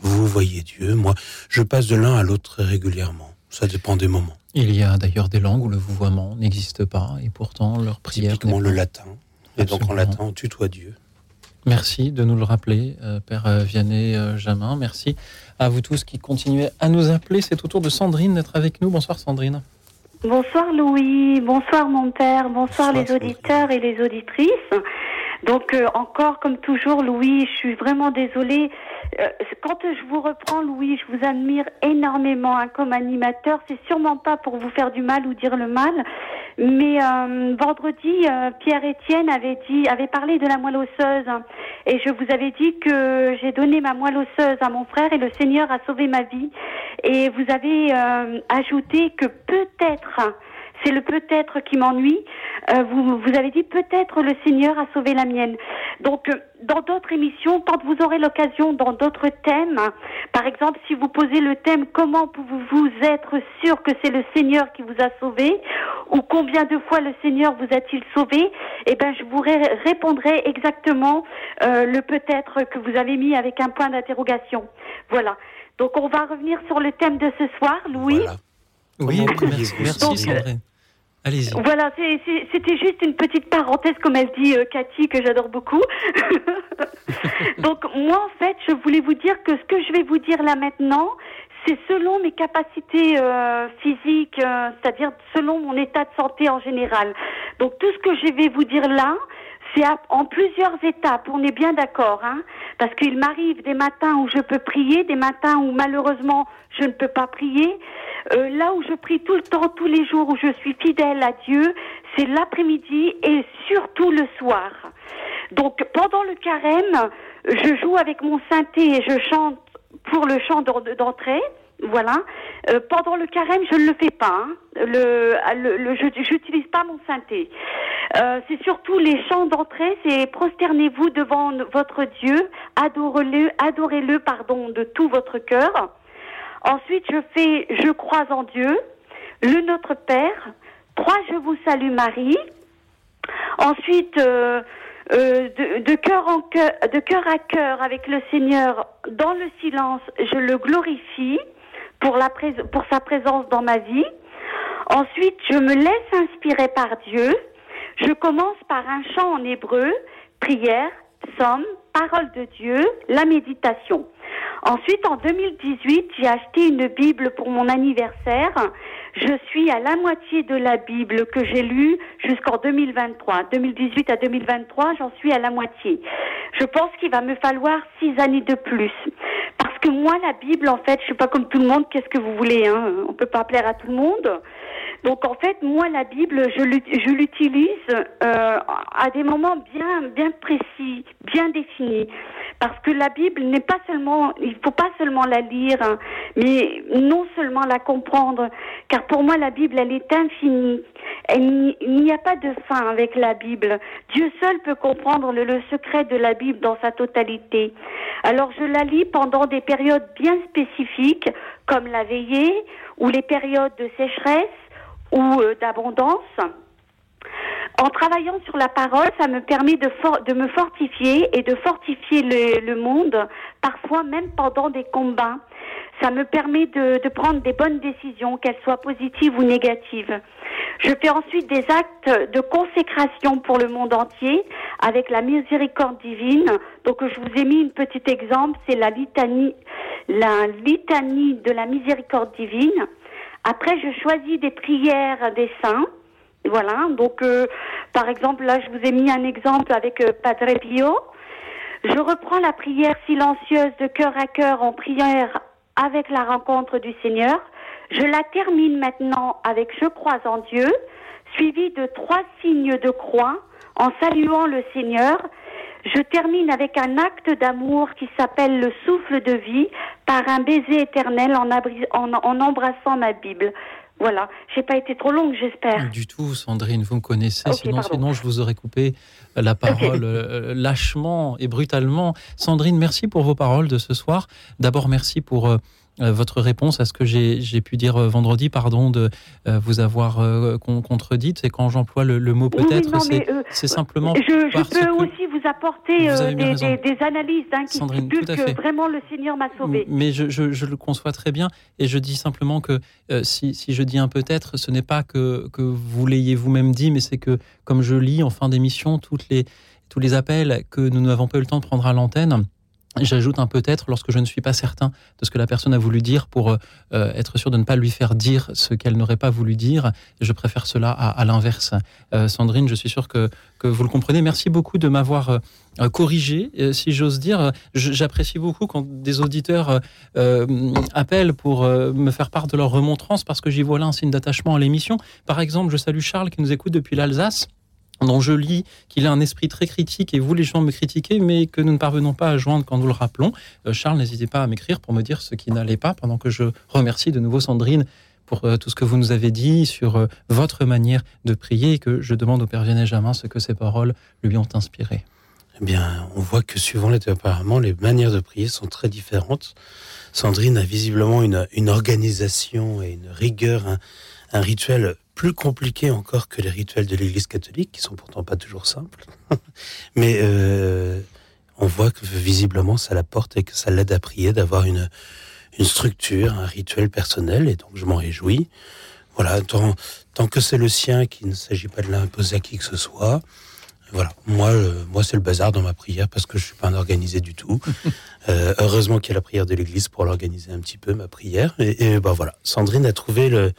vous voyez Dieu. Moi, je passe de l'un à l'autre régulièrement. Ça dépend des moments. Il y a d'ailleurs des langues où le vouvoiement n'existe pas, et pourtant leur prière. Typiquement le latin. Et Absolument. donc en latin, on tutoie Dieu. Merci de nous le rappeler, euh, Père Vianney euh, Jamin. Merci à vous tous qui continuez à nous appeler. C'est au tour de Sandrine d'être avec nous. Bonsoir Sandrine. Bonsoir Louis, bonsoir mon père, bonsoir, bonsoir les auditeurs Sandrine. et les auditrices. Donc euh, encore comme toujours, Louis, je suis vraiment désolée. Euh, quand je vous reprends, Louis, je vous admire énormément hein, comme animateur. C'est sûrement pas pour vous faire du mal ou dire le mal, mais euh, vendredi, euh, Pierre Étienne avait dit, avait parlé de la moelle osseuse, hein, et je vous avais dit que j'ai donné ma moelle osseuse à mon frère et le Seigneur a sauvé ma vie. Et vous avez euh, ajouté que peut-être c'est le peut-être qui m'ennuie. Euh, vous, vous avez dit peut-être le Seigneur a sauvé la mienne. Donc, euh, dans d'autres émissions, quand vous aurez l'occasion, dans d'autres thèmes, par exemple, si vous posez le thème comment pouvez-vous être sûr que c'est le Seigneur qui vous a sauvé, ou combien de fois le Seigneur vous a-t-il sauvé, eh ben, je vous ré répondrai exactement euh, le peut-être que vous avez mis avec un point d'interrogation. Voilà. Donc, on va revenir sur le thème de ce soir, Louis. Voilà. Oui, merci, merci Donc, Sandrine. Voilà, c'était juste une petite parenthèse, comme elle dit euh, Cathy, que j'adore beaucoup. Donc moi, en fait, je voulais vous dire que ce que je vais vous dire là maintenant, c'est selon mes capacités euh, physiques, euh, c'est-à-dire selon mon état de santé en général. Donc tout ce que je vais vous dire là, c'est en plusieurs étapes, on est bien d'accord, hein Parce qu'il m'arrive des matins où je peux prier, des matins où malheureusement je ne peux pas prier. Euh, là où je prie tout le temps, tous les jours, où je suis fidèle à Dieu, c'est l'après-midi et surtout le soir. Donc pendant le carême, je joue avec mon synthé et je chante pour le chant d'en- d'entrée. Voilà. Euh, pendant le carême, je ne le fais pas. hein. Le, le, le- je n'utilise pas mon synthé. Euh, c'est surtout les chants d'entrée. C'est prosternez-vous devant votre Dieu, adorez-le, adorez-le, pardon, de tout votre cœur. Ensuite, je fais Je crois en Dieu, le Notre Père, trois Je vous salue Marie. Ensuite, euh, euh, de, de cœur en cœur, de cœur à cœur avec le Seigneur, dans le silence, je le glorifie pour la prés- pour sa présence dans ma vie. Ensuite, je me laisse inspirer par Dieu. Je commence par un chant en hébreu, prière, psaume, parole de Dieu, la méditation. Ensuite, en 2018, j'ai acheté une Bible pour mon anniversaire. Je suis à la moitié de la Bible que j'ai lue jusqu'en 2023. 2018 à 2023, j'en suis à la moitié. Je pense qu'il va me falloir six années de plus. Parce que moi, la Bible, en fait, je suis pas comme tout le monde. Qu'est-ce que vous voulez hein? On peut pas plaire à tout le monde? Donc en fait, moi la Bible, je l'ut- je l'utilise euh, à des moments bien bien précis, bien définis, parce que la Bible n'est pas seulement, il faut pas seulement la lire, hein, mais non seulement la comprendre, car pour moi la Bible elle est infinie. Il n'y a pas de fin avec la Bible. Dieu seul peut comprendre le secret de la Bible dans sa totalité. Alors je la lis pendant des périodes bien spécifiques, comme la veillée ou les périodes de sécheresse ou euh, d'abondance. En travaillant sur la parole, ça me permet de, for- de me fortifier et de fortifier le, le monde, parfois même pendant des combats. Ça me permet de, de prendre des bonnes décisions, qu'elles soient positives ou négatives. Je fais ensuite des actes de consécration pour le monde entier avec la miséricorde divine. Donc je vous ai mis une petite exemple, c'est la litanie, la litanie de la miséricorde divine. Après, je choisis des prières des saints. Voilà, donc euh, par exemple, là, je vous ai mis un exemple avec euh, Padre Pio. Je reprends la prière silencieuse de cœur à cœur en prière avec la rencontre du Seigneur. Je la termine maintenant avec Je crois en Dieu, suivi de trois signes de croix en saluant le Seigneur. Je termine avec un acte d'amour qui s'appelle le souffle de vie par un baiser éternel en, abri- en- en embrassant ma Bible. Voilà, j'ai pas été trop longue, j'espère. Du tout, Sandrine, vous me connaissez, sinon, je vous aurais coupé la parole euh, lâchement et brutalement. Sandrine, merci pour vos paroles de ce soir. D'abord, merci pour euh, votre réponse à ce que j'ai pu dire euh, vendredi, pardon de euh, vous avoir euh, con- contredite. C'est quand j'emploie le, le mot oui, peut-être, c'est euh, simplement Je, peux aussi vous apporter Vous euh, des, raison. des- des analyses hein, qui Sandrine, stipulent tout à que vraiment le Seigneur m'a sauvé. Mais je, je- je le conçois très bien et je dis simplement que euh, si, si je dis un peut-être, ce n'est pas que, que vous l'ayez vous-même dit, mais c'est que comme je lis en fin d'émission toutes les, tous les appels que nous n'avons pas eu le temps de prendre à l'antenne, J'ajoute un peut-être lorsque je ne suis pas certain de ce que la personne a voulu dire pour euh, être sûr de ne pas lui faire dire ce qu'elle n'aurait pas voulu dire. Je préfère cela à, l'inverse. Euh, Sandrine, je suis sûr que, que vous le comprenez. Merci beaucoup de m'avoir euh, euh, corrigé, euh, si j'ose dire. J'apprécie beaucoup quand des auditeurs euh, euh, appellent pour euh, me faire part de leur remontrance parce que j'y vois là un signe d'attachement à l'émission. Par exemple, je salue Charles qui nous écoute depuis l'Alsace dont je lis qu'il a un esprit très critique et vous les gens me critiquez, mais que nous ne parvenons pas à joindre quand nous le rappelons. Euh, Charles, n'hésitez pas à m'écrire pour me dire ce qui n'allait pas, pendant que je remercie de nouveau Sandrine pour euh, tout ce que vous nous avez dit sur euh, votre manière de prier et que je demande au Père Vianney Jamin ce que ces paroles lui ont inspiré. Eh bien, on voit que suivant les apparemment, les manières de prier sont très différentes. Sandrine a visiblement une, organisation et une rigueur, un rituel plus compliqué encore que les rituels de l'Église catholique, qui sont pourtant pas toujours simples. Mais euh, on voit que visiblement ça la porte et que ça l'aide à prier, d'avoir une, une structure, un rituel personnel, et donc je m'en réjouis. voilà, tant, tant que c'est le sien, qu'il ne s'agit pas de l'imposer à qui que ce soit. Voilà, moi, euh, moi c'est le bazar dans ma prière parce que je suis pas un organisé du tout. Euh, heureusement qu'il y a la prière de l'Église pour l'organiser un petit peu ma prière. Et, et ben voilà, Sandrine a trouvé le,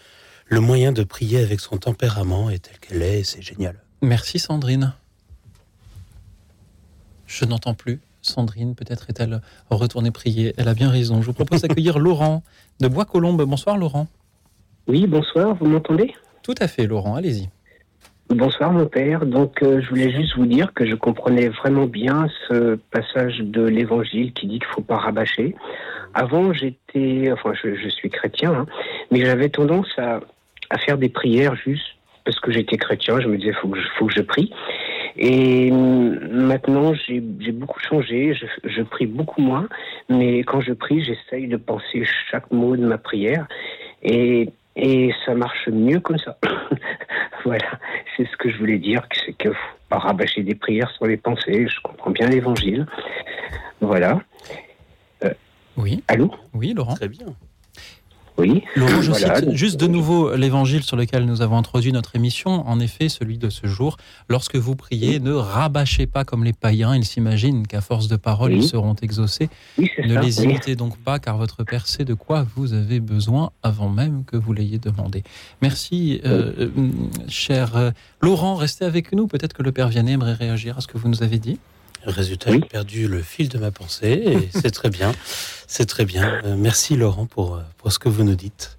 le moyen de prier avec son tempérament et tel qu'elle est, et c'est génial. Merci Sandrine. Je n'entends plus. Sandrine, peut-être est-elle retournée prier. Elle a bien raison. Je vous propose d'accueillir Laurent de Bois-Colombes. Bonsoir Laurent. Oui, bonsoir, vous m'entendez? Tout à fait Laurent, allez-y. Bonsoir mon père. Donc euh, je voulais juste vous dire que je comprenais vraiment bien ce passage de l'évangile qui dit qu'il faut pas rabâcher. Avant j'étais, enfin je, je suis chrétien, hein, mais j'avais tendance à, à faire des prières juste parce que j'étais chrétien. Je me disais faut que je, faut que je prie. Et hum, maintenant j'ai j'ai beaucoup changé. Je, je prie beaucoup moins, mais quand je prie j'essaye de penser chaque mot de ma prière et et ça marche mieux comme ça. voilà, c'est ce que je voulais dire, que c'est qu'il faut pas rabâcher des prières sur les pensées. Je comprends bien l'évangile. Voilà. Euh, Oui. Allô? Oui, Laurent. Très bien. Oui. Laurent, je Voilà, cite juste de nouveau l'évangile sur lequel nous avons introduit notre émission, en effet celui de ce jour. Lorsque vous priez, ne rabâchez pas comme les païens, ils s'imaginent qu'à force de paroles, Oui. ils seront exaucés. Oui, ne ça, les imitez donc pas, car votre Père sait de quoi vous avez besoin avant même que vous l'ayez demandé. Merci, euh, euh, cher euh, Laurent, restez avec nous. Peut-être que le Père Vianney aimerait réagir à ce que vous nous avez dit. Résultat, j'ai perdu le fil de ma pensée et c'est très bien. C'est très bien. Euh, merci Laurent pour, euh, pour ce que vous nous dites.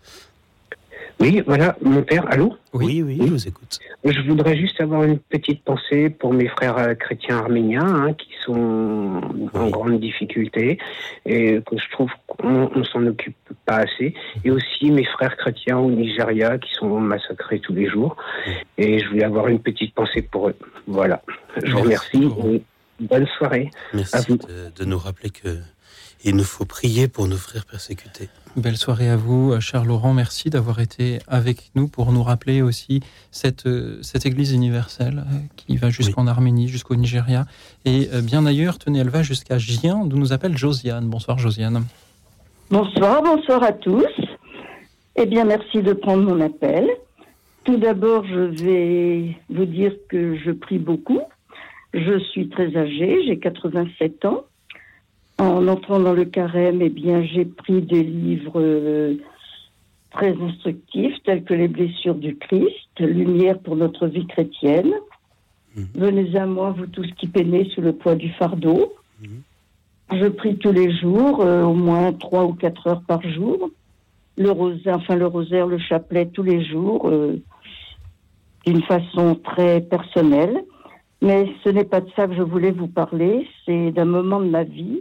Oui, voilà, mon père, allô? Oui, oui, je vous écoute. Je voudrais juste avoir une petite pensée pour mes frères euh, chrétiens arméniens hein, qui sont en grande difficulté et que je trouve qu'on on s'en occupe pas assez. Et aussi mes frères chrétiens au Nigeria qui sont massacrés tous les jours. Et je voulais avoir une petite pensée pour eux. Voilà. Je vous remercie. Bonne soirée. À Merci vous. de, de nous rappeler que il nous faut prier pour nos frères persécutés. Belle soirée à vous, euh, cher Laurent. Merci d'avoir été avec nous pour nous rappeler aussi cette, euh, cette Église universelle euh, qui va jusqu'en Arménie, jusqu'au Nigeria. Et bien ailleurs, tenez, elle va jusqu'à Gien, d'où nous appelle Josiane. Bonsoir Josiane. Bonsoir, bonsoir à tous. Eh bien, merci de prendre mon appel. Tout d'abord, je vais vous dire que je prie beaucoup. Je suis très âgée, j'ai 87 ans. En entrant dans le carême, eh bien, j'ai pris des livres euh, très instructifs, tels que Les blessures du Christ, Lumière pour notre vie chrétienne. Venez à moi, vous tous qui peinez sous le poids du fardeau. Je prie tous les jours, euh, au moins trois ou quatre heures par jour. Le rosaire, enfin le rosaire, le chapelet tous les jours, euh, d'une façon très personnelle. Mais ce n'est pas de ça que je voulais vous parler. C'est d'un moment de ma vie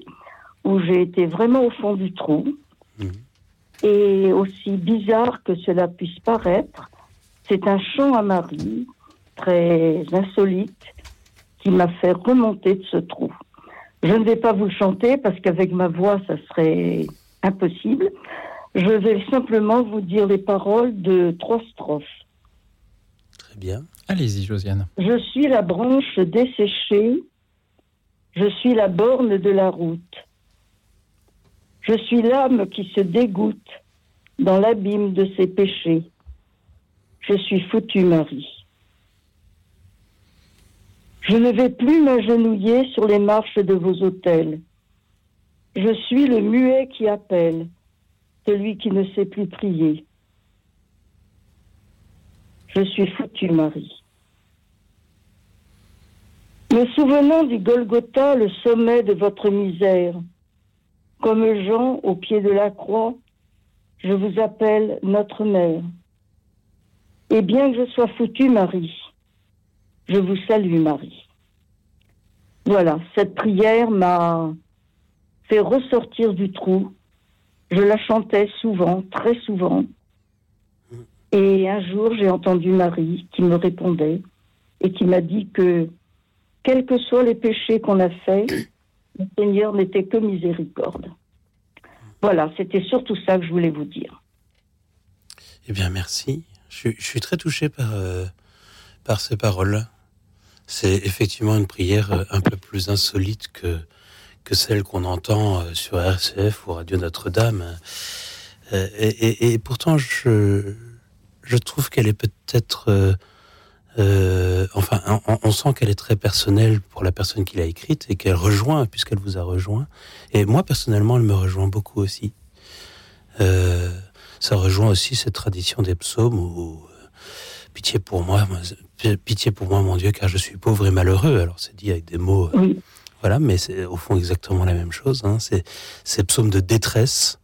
où j'ai été vraiment au fond du trou. Et aussi bizarre que cela puisse paraître, c'est un chant à Marie très insolite qui m'a fait remonter de ce trou. Je ne vais pas vous le chanter parce qu'avec ma voix, ça serait impossible. Je vais simplement vous dire les paroles de trois strophes. Très bien. Allez-y, Josiane. Je suis la branche desséchée, je suis la borne de la route. Je suis l'âme qui se dégoûte dans l'abîme de ses péchés. Je suis foutue Marie. Je ne vais plus m'agenouiller sur les marches de vos hôtels. Je suis le muet qui appelle, celui qui ne sait plus prier. Je suis foutue Marie. Me souvenant du Golgotha, le sommet de votre misère, comme Jean au pied de la croix, je vous appelle notre mère. Et bien que je sois foutue Marie, je vous salue Marie. Voilà, cette prière m'a fait ressortir du trou. Je la chantais souvent, très souvent. Et un jour, j'ai entendu Marie qui me répondait et qui m'a dit que, quels que soient les péchés qu'on a faits, le Seigneur n'était que miséricorde. Voilà, c'était surtout ça que je voulais vous dire. Eh bien, merci. Je, suis- je suis très touché par, euh, par ces paroles. C'est effectivement une prière euh, un peu plus insolite que, que celle qu'on entend euh, sur RCF ou Radio Notre-Dame. Et, et- et pourtant, je, je trouve qu'elle est peut-être. Euh, euh, enfin, on, on sent qu'elle est très personnelle pour la personne qui l'a écrite et qu'elle rejoint, puisqu'elle vous a rejoint. Et moi, personnellement, elle me rejoint beaucoup aussi. Euh, ça rejoint aussi cette tradition des psaumes où euh, pitié pour moi, pitié pour moi, mon Dieu, car je suis pauvre et malheureux. Alors c'est dit avec des mots, euh, voilà, mais c'est au fond exactement la même chose. Hein. C'est ces psaumes de détresse.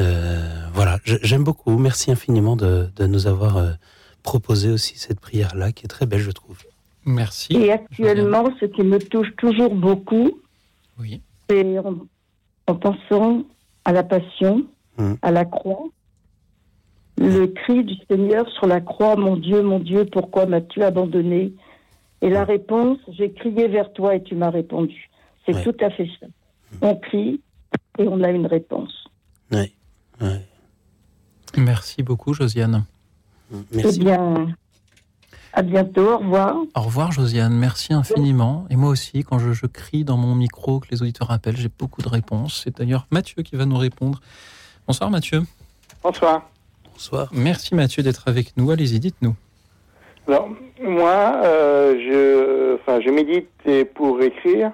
Euh, voilà, j'aime beaucoup. Merci infiniment de, de nous avoir euh, proposé aussi cette prière-là, qui est très belle, je trouve. Merci. Et actuellement, ce qui me touche toujours beaucoup, Oui. c'est en, en pensant à la passion, Mm. à la croix, le cri du Seigneur sur la croix, mon Dieu, mon Dieu, pourquoi m'as-tu abandonné? Et la réponse, j'ai crié vers toi et tu m'as répondu. C'est Ouais. tout à fait ça. On crie et on a une réponse. Oui. Merci beaucoup, Josiane. Eh bien, à bientôt, au revoir. Au revoir, Josiane. Merci infiniment. Et moi aussi, quand je, je crie dans mon micro, que les auditeurs appellent, j'ai beaucoup de réponses. C'est d'ailleurs Mathieu qui va nous répondre. Bonsoir, Mathieu. Bonsoir. Bonsoir. Merci, Mathieu, d'être avec nous. Allez-y, dites-nous. Alors, moi, euh, je, enfin, je médite et pour écrire,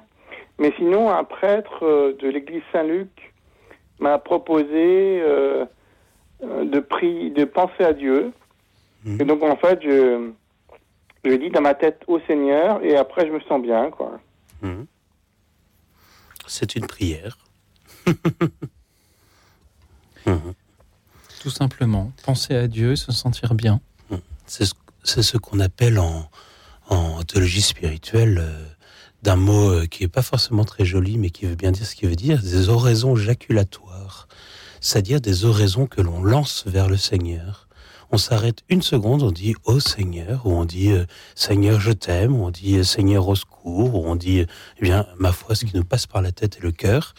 mais sinon, un prêtre euh, de l'église Saint-Luc m'a proposé euh, de, prier, de penser à Dieu. Et donc, en fait, je, je dis dans ma tête au Seigneur et après, je me sens bien, quoi. Mhm. C'est une prière. Tout simplement, penser à Dieu, se sentir bien. C'est ce, c'est ce qu'on appelle en, en théologie spirituelle, euh, d'un mot euh, qui n'est pas forcément très joli, mais qui veut bien dire ce qu'il veut dire, des oraisons jaculatoires, c'est-à-dire des oraisons que l'on lance vers le Seigneur. On s'arrête une seconde, on dit Ô Seigneur, ou on dit Seigneur, je t'aime, ou on dit Seigneur, au secours, ou on dit Eh bien, ma foi, ce qui nous passe par la tête et le cœur,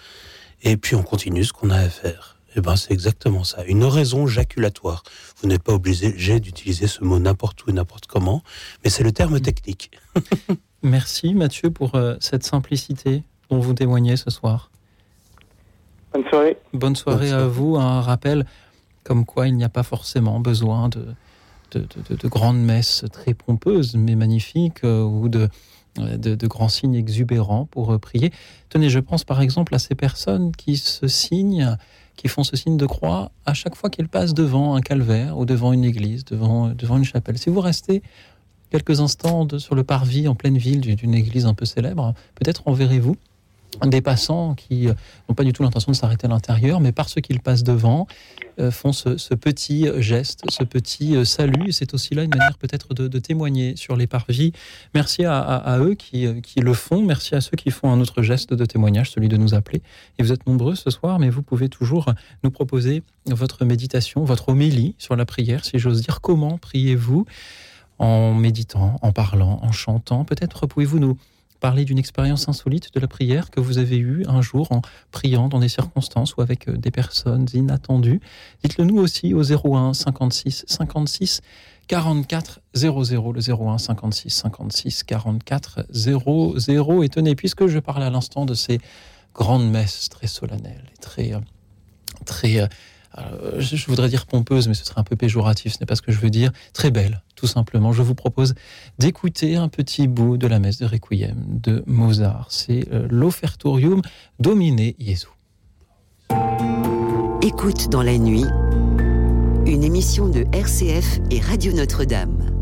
et puis on continue ce qu'on a à faire. Eh ben, c'est exactement ça. Une oraison jaculatoire. Vous n'êtes pas obligé d'utiliser ce mot n'importe où, n'importe comment, mais c'est le terme technique. Merci, Mathieu, pour euh, cette simplicité dont vous témoignez ce soir. Bonne soirée. Bonne soirée à vous. Un rappel comme quoi il n'y a pas forcément besoin de, de, de- de- de grandes messes très pompeuses, mais magnifiques, euh, ou de, euh, de, de grands signes exubérants pour euh, prier. Tenez, je pense par exemple à ces personnes qui se signent, qui font ce signe de croix à chaque fois qu'ils passent devant un calvaire ou devant une église, devant, devant une chapelle. Si vous restez quelques instants sur le parvis en pleine ville d'une église un peu célèbre, peut-être en verrez-vous des passants qui euh, n'ont pas du tout l'intention de s'arrêter à l'intérieur, mais parce qu'ils passent devant, euh, font ce, petit geste, ce petit euh, salut. C'est aussi là une manière peut-être de, témoigner sur les parvis. Merci à, eux qui le font. Merci à ceux qui font un autre geste de témoignage, celui de nous appeler. Et vous êtes nombreux ce soir, mais vous pouvez toujours nous proposer votre méditation, votre homélie sur la prière, si j'ose dire. Comment priez-vous? En méditant, en parlant, en chantant Peut-être pouvez-vous nous parler d'une expérience insolite de la prière que vous avez eue un jour en priant dans des circonstances ou avec euh, des personnes inattendues? Dites-le nous aussi au 01 56 56 44 00, le 01 56 56 44 00. Et tenez, puisque je parlais à l'instant de ces grandes messes très solennelles et très, euh, très euh, je voudrais dire pompeuse, mais ce serait un peu péjoratif, ce n'est pas ce que je veux dire, très belle, tout simplement. Je vous propose d'écouter un petit bout de la messe de Requiem de Mozart. C'est euh, l'Offertorium Domine Jesu. Écoute dans la nuit, une émission de RCF et Radio Notre-Dame.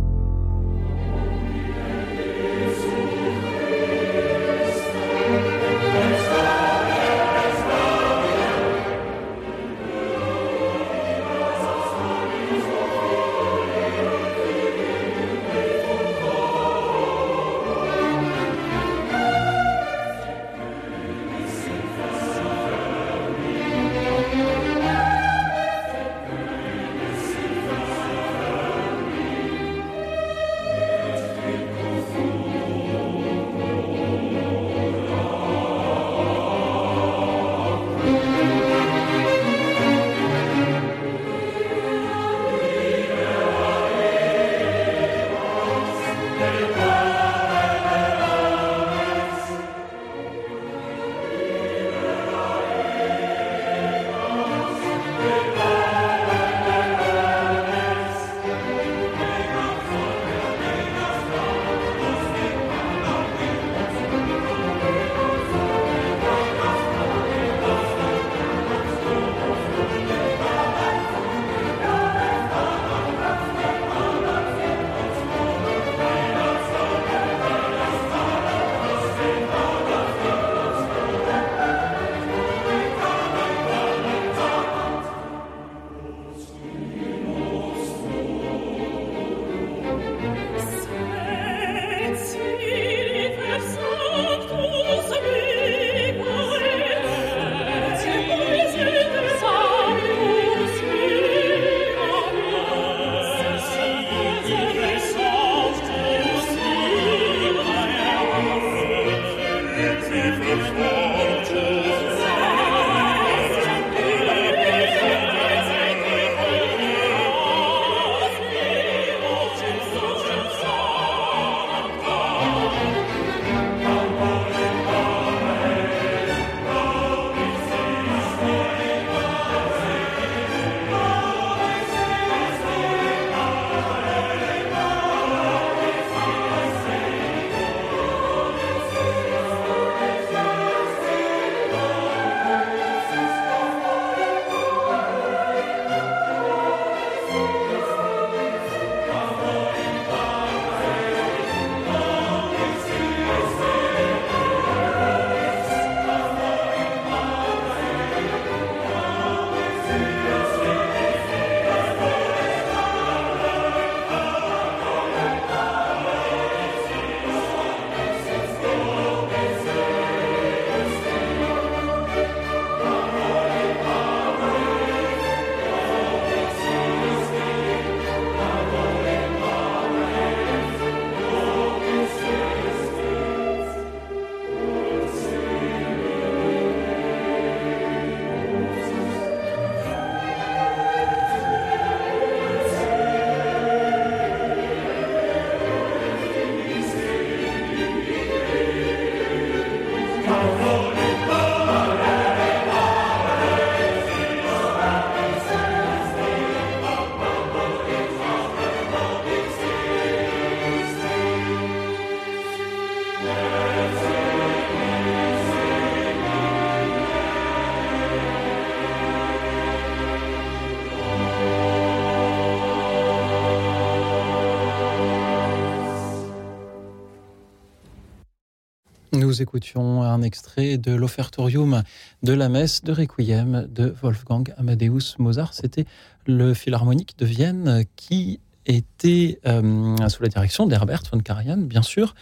Nous écoutions un extrait de l'offertorium de la messe de Requiem de Wolfgang Amadeus Mozart. C'était le Philharmonique de Vienne qui était euh, sous la direction d'Herbert von Karajan, bien sûr.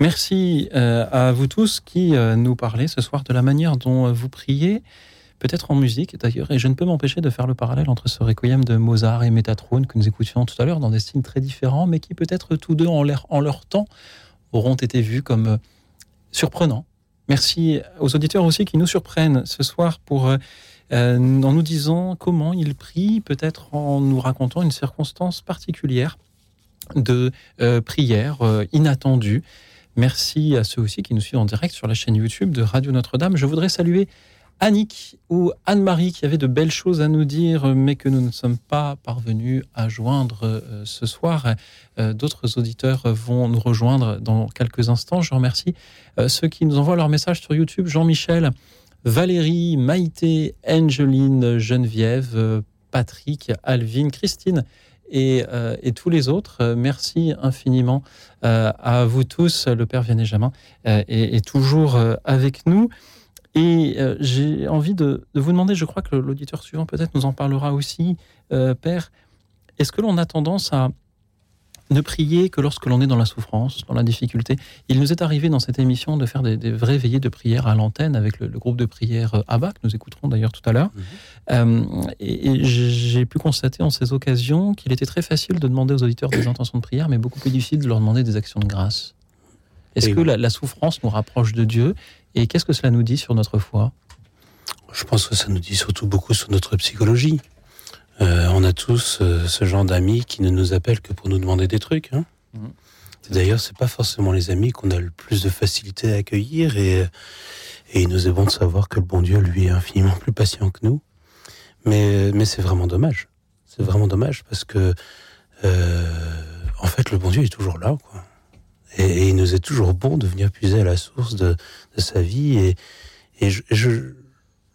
Merci euh, à vous tous qui euh, nous parlez ce soir de la manière dont vous priez, peut-être en musique d'ailleurs, et je ne peux m'empêcher de faire le parallèle entre ce requiem de Mozart et Métatrone que nous écoutions tout à l'heure dans des styles très différents, mais qui peut-être tous deux en en leur temps auront été vus comme surprenants. Merci aux auditeurs aussi qui nous surprennent ce soir pour euh, euh, en nous disant comment ils prient, peut-être en nous racontant une circonstance particulière de euh, prière inattendue. Merci à ceux aussi qui nous suivent en direct sur la chaîne YouTube de Radio Notre-Dame. Je voudrais saluer Annick ou Anne-Marie qui avaient de belles choses à nous dire, mais que nous ne sommes pas parvenus à joindre euh, ce soir. Euh, D'autres auditeurs vont nous rejoindre dans quelques instants. Je remercie euh, ceux qui nous envoient leurs messages sur YouTube. Jean-Michel, Valérie, Maïté, Angeline, Geneviève, Patrick, Alvin, Christine et, tous les autres. Merci infiniment à vous tous. Le Père Vianney-Jamin euh, est, toujours avec nous. Et euh, j'ai envie de, de vous demander, je crois que l'auditeur suivant peut-être nous en parlera aussi, euh, Père, est-ce que l'on a tendance à ne prier que lorsque l'on est dans la souffrance, dans la difficulté? Il nous est arrivé dans cette émission de faire des, des vraies veillées de prière à l'antenne avec le, le groupe de prière euh, ABBA, que nous écouterons d'ailleurs tout à l'heure. Euh, et et j'ai pu constater en ces occasions qu'il était très facile de demander aux auditeurs des intentions de prière, mais beaucoup plus difficile de leur demander des actions de grâce. Est-ce que la souffrance nous rapproche de Dieu? Et qu'est-ce que cela nous dit sur notre foi? Je pense que ça nous dit surtout beaucoup sur notre psychologie. Euh, on a tous euh, ce genre d'amis qui ne nous appellent que pour nous demander des trucs. Hein. Mhm. D'ailleurs, c'est pas forcément les amis qu'on a le plus de facilité à accueillir et, et il nous est bon de savoir que le bon Dieu, lui, est infiniment plus patient que nous. Mais, mais c'est vraiment dommage. C'est vraiment dommage parce que, euh, en fait, le bon Dieu est toujours là, quoi. Et, et il nous est toujours bon de venir puiser à la source de, de sa vie. Et, et je, je,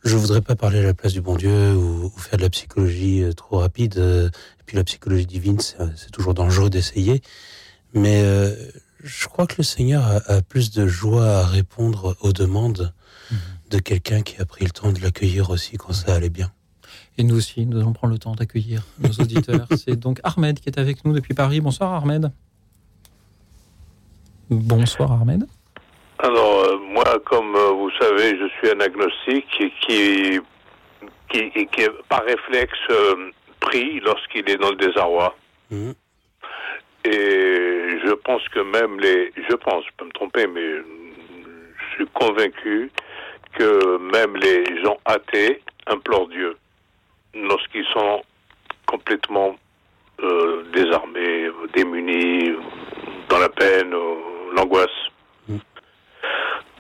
je voudrais pas parler à la place du bon Dieu ou, ou faire de la psychologie euh, trop rapide. euh, Et puis la psychologie divine, c'est toujours dangereux d'essayer. Mais euh, je crois que le Seigneur a, a plus de joie à répondre aux demandes de quelqu'un qui a pris le temps de l'accueillir aussi quand ça allait bien. Et nous aussi, nous allons prendre le temps d'accueillir nos auditeurs. C'est donc Ahmed qui est avec nous depuis Paris. Bonsoir Ahmed. Bonsoir Ahmed. Alors, euh, moi, comme euh, vous savez, je suis un agnostique qui, qui, qui, qui par réflexe, euh, prie lorsqu'il est dans le désarroi. Mhm. Et je pense que même les... Je pense, je peux me tromper, mais je suis convaincu que même les gens athées implorent Dieu lorsqu'ils sont complètement euh, désarmés, démunis, dans la peine, l'angoisse.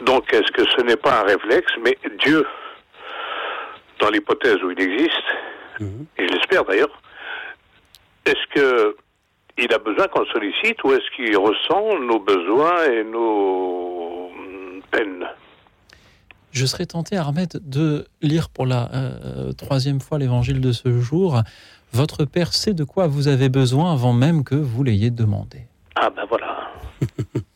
Donc, est-ce que ce n'est pas un réflexe, mais Dieu, dans l'hypothèse où il existe, et je l'espère d'ailleurs, est-ce que il a besoin qu'on sollicite ou est-ce qu'il ressent nos besoins et nos peines? Je serais tenté, Ahmed, de lire pour la euh, troisième fois l'évangile de ce jour. Votre Père sait de quoi vous avez besoin avant même que vous l'ayez demandé. Ah ben voilà.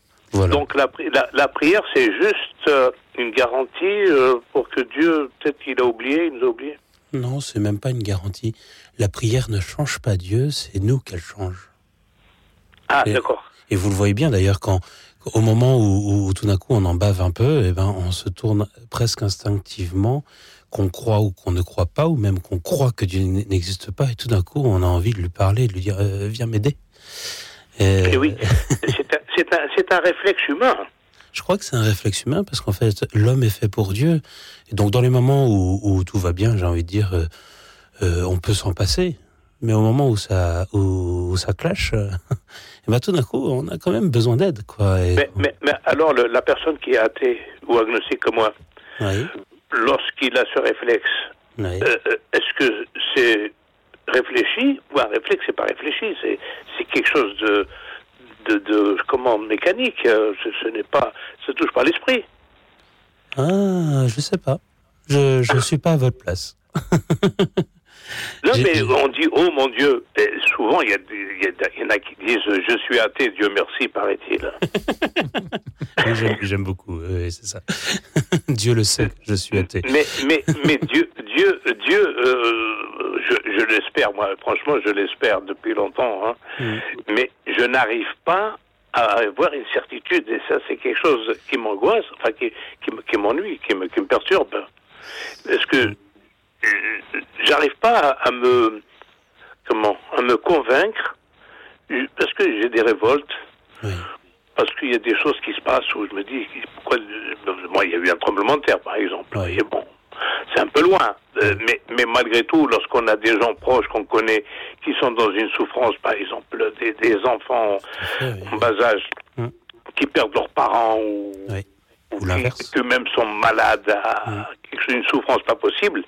Donc la, la, la prière, c'est juste euh, une garantie euh, pour que Dieu, peut-être qu'il a oublié, il nous a oublié. Non, c'est même pas une garantie. La prière ne change pas Dieu, c'est nous qu'elle change. Ah, d'accord. Et vous le voyez bien d'ailleurs quand, au moment où, où tout d'un coup on en bave un peu, eh ben on se tourne presque instinctivement, qu'on croit ou qu'on ne croit pas, ou même qu'on croit que Dieu n'existe pas, et tout d'un coup on a envie de lui parler, de lui dire euh, viens m'aider. Et- Et oui, c'est c'est un, c'est un réflexe humain. Je crois que c'est un réflexe humain parce qu'en fait l'homme est fait pour Dieu. Et donc dans les moments où, où tout va bien, j'ai envie de dire, euh, euh, on peut s'en passer. Mais au moment où ça, où, où ça clash, euh, et ben tout d'un coup on a quand même besoin d'aide, quoi. Et- Mais, mais, mais alors, le- la personne qui est athée ou agnostique comme moi, Oui. lorsqu'il a ce réflexe, Oui. euh, est-ce que c'est réfléchi ou un réflexe c'est pas réfléchi c'est c'est quelque chose de de, de comment mécanique euh, ce, n'est pas ça touche pas l'esprit Ah, je sais pas. Je je suis pas à votre place. Non, mais on dit oh mon Dieu. Et souvent, il y, y y en a qui disent je suis athée, Dieu merci, paraît-il. J'aime- beaucoup, oui, c'est ça. Dieu le sait, je suis athée. Mais, mais, mais Dieu, Dieu, Dieu, euh, je, je l'espère, moi, franchement, je l'espère depuis longtemps, hein. Mm. mais je n'arrive pas à avoir une certitude, et ça, c'est quelque chose qui m'angoisse, enfin, qui, qui, me- qui m'ennuie, qui me, qui me perturbe. Est-ce que euh, j'arrive pas à, me, comment, à me convaincre, euh, parce que j'ai des révoltes, parce qu'il y a des choses qui se passent où je me dis, pourquoi, euh, moi, il y a eu un tremblement de terre, par exemple, et bon, c'est un peu loin, euh, mais, mais malgré tout, lorsqu'on a des gens proches qu'on connaît qui sont dans une souffrance, par exemple, des, des enfants en bas âge qui perdent leurs parents ou, ou qui eux-mêmes sont malades à quelque chose, une souffrance pas possible,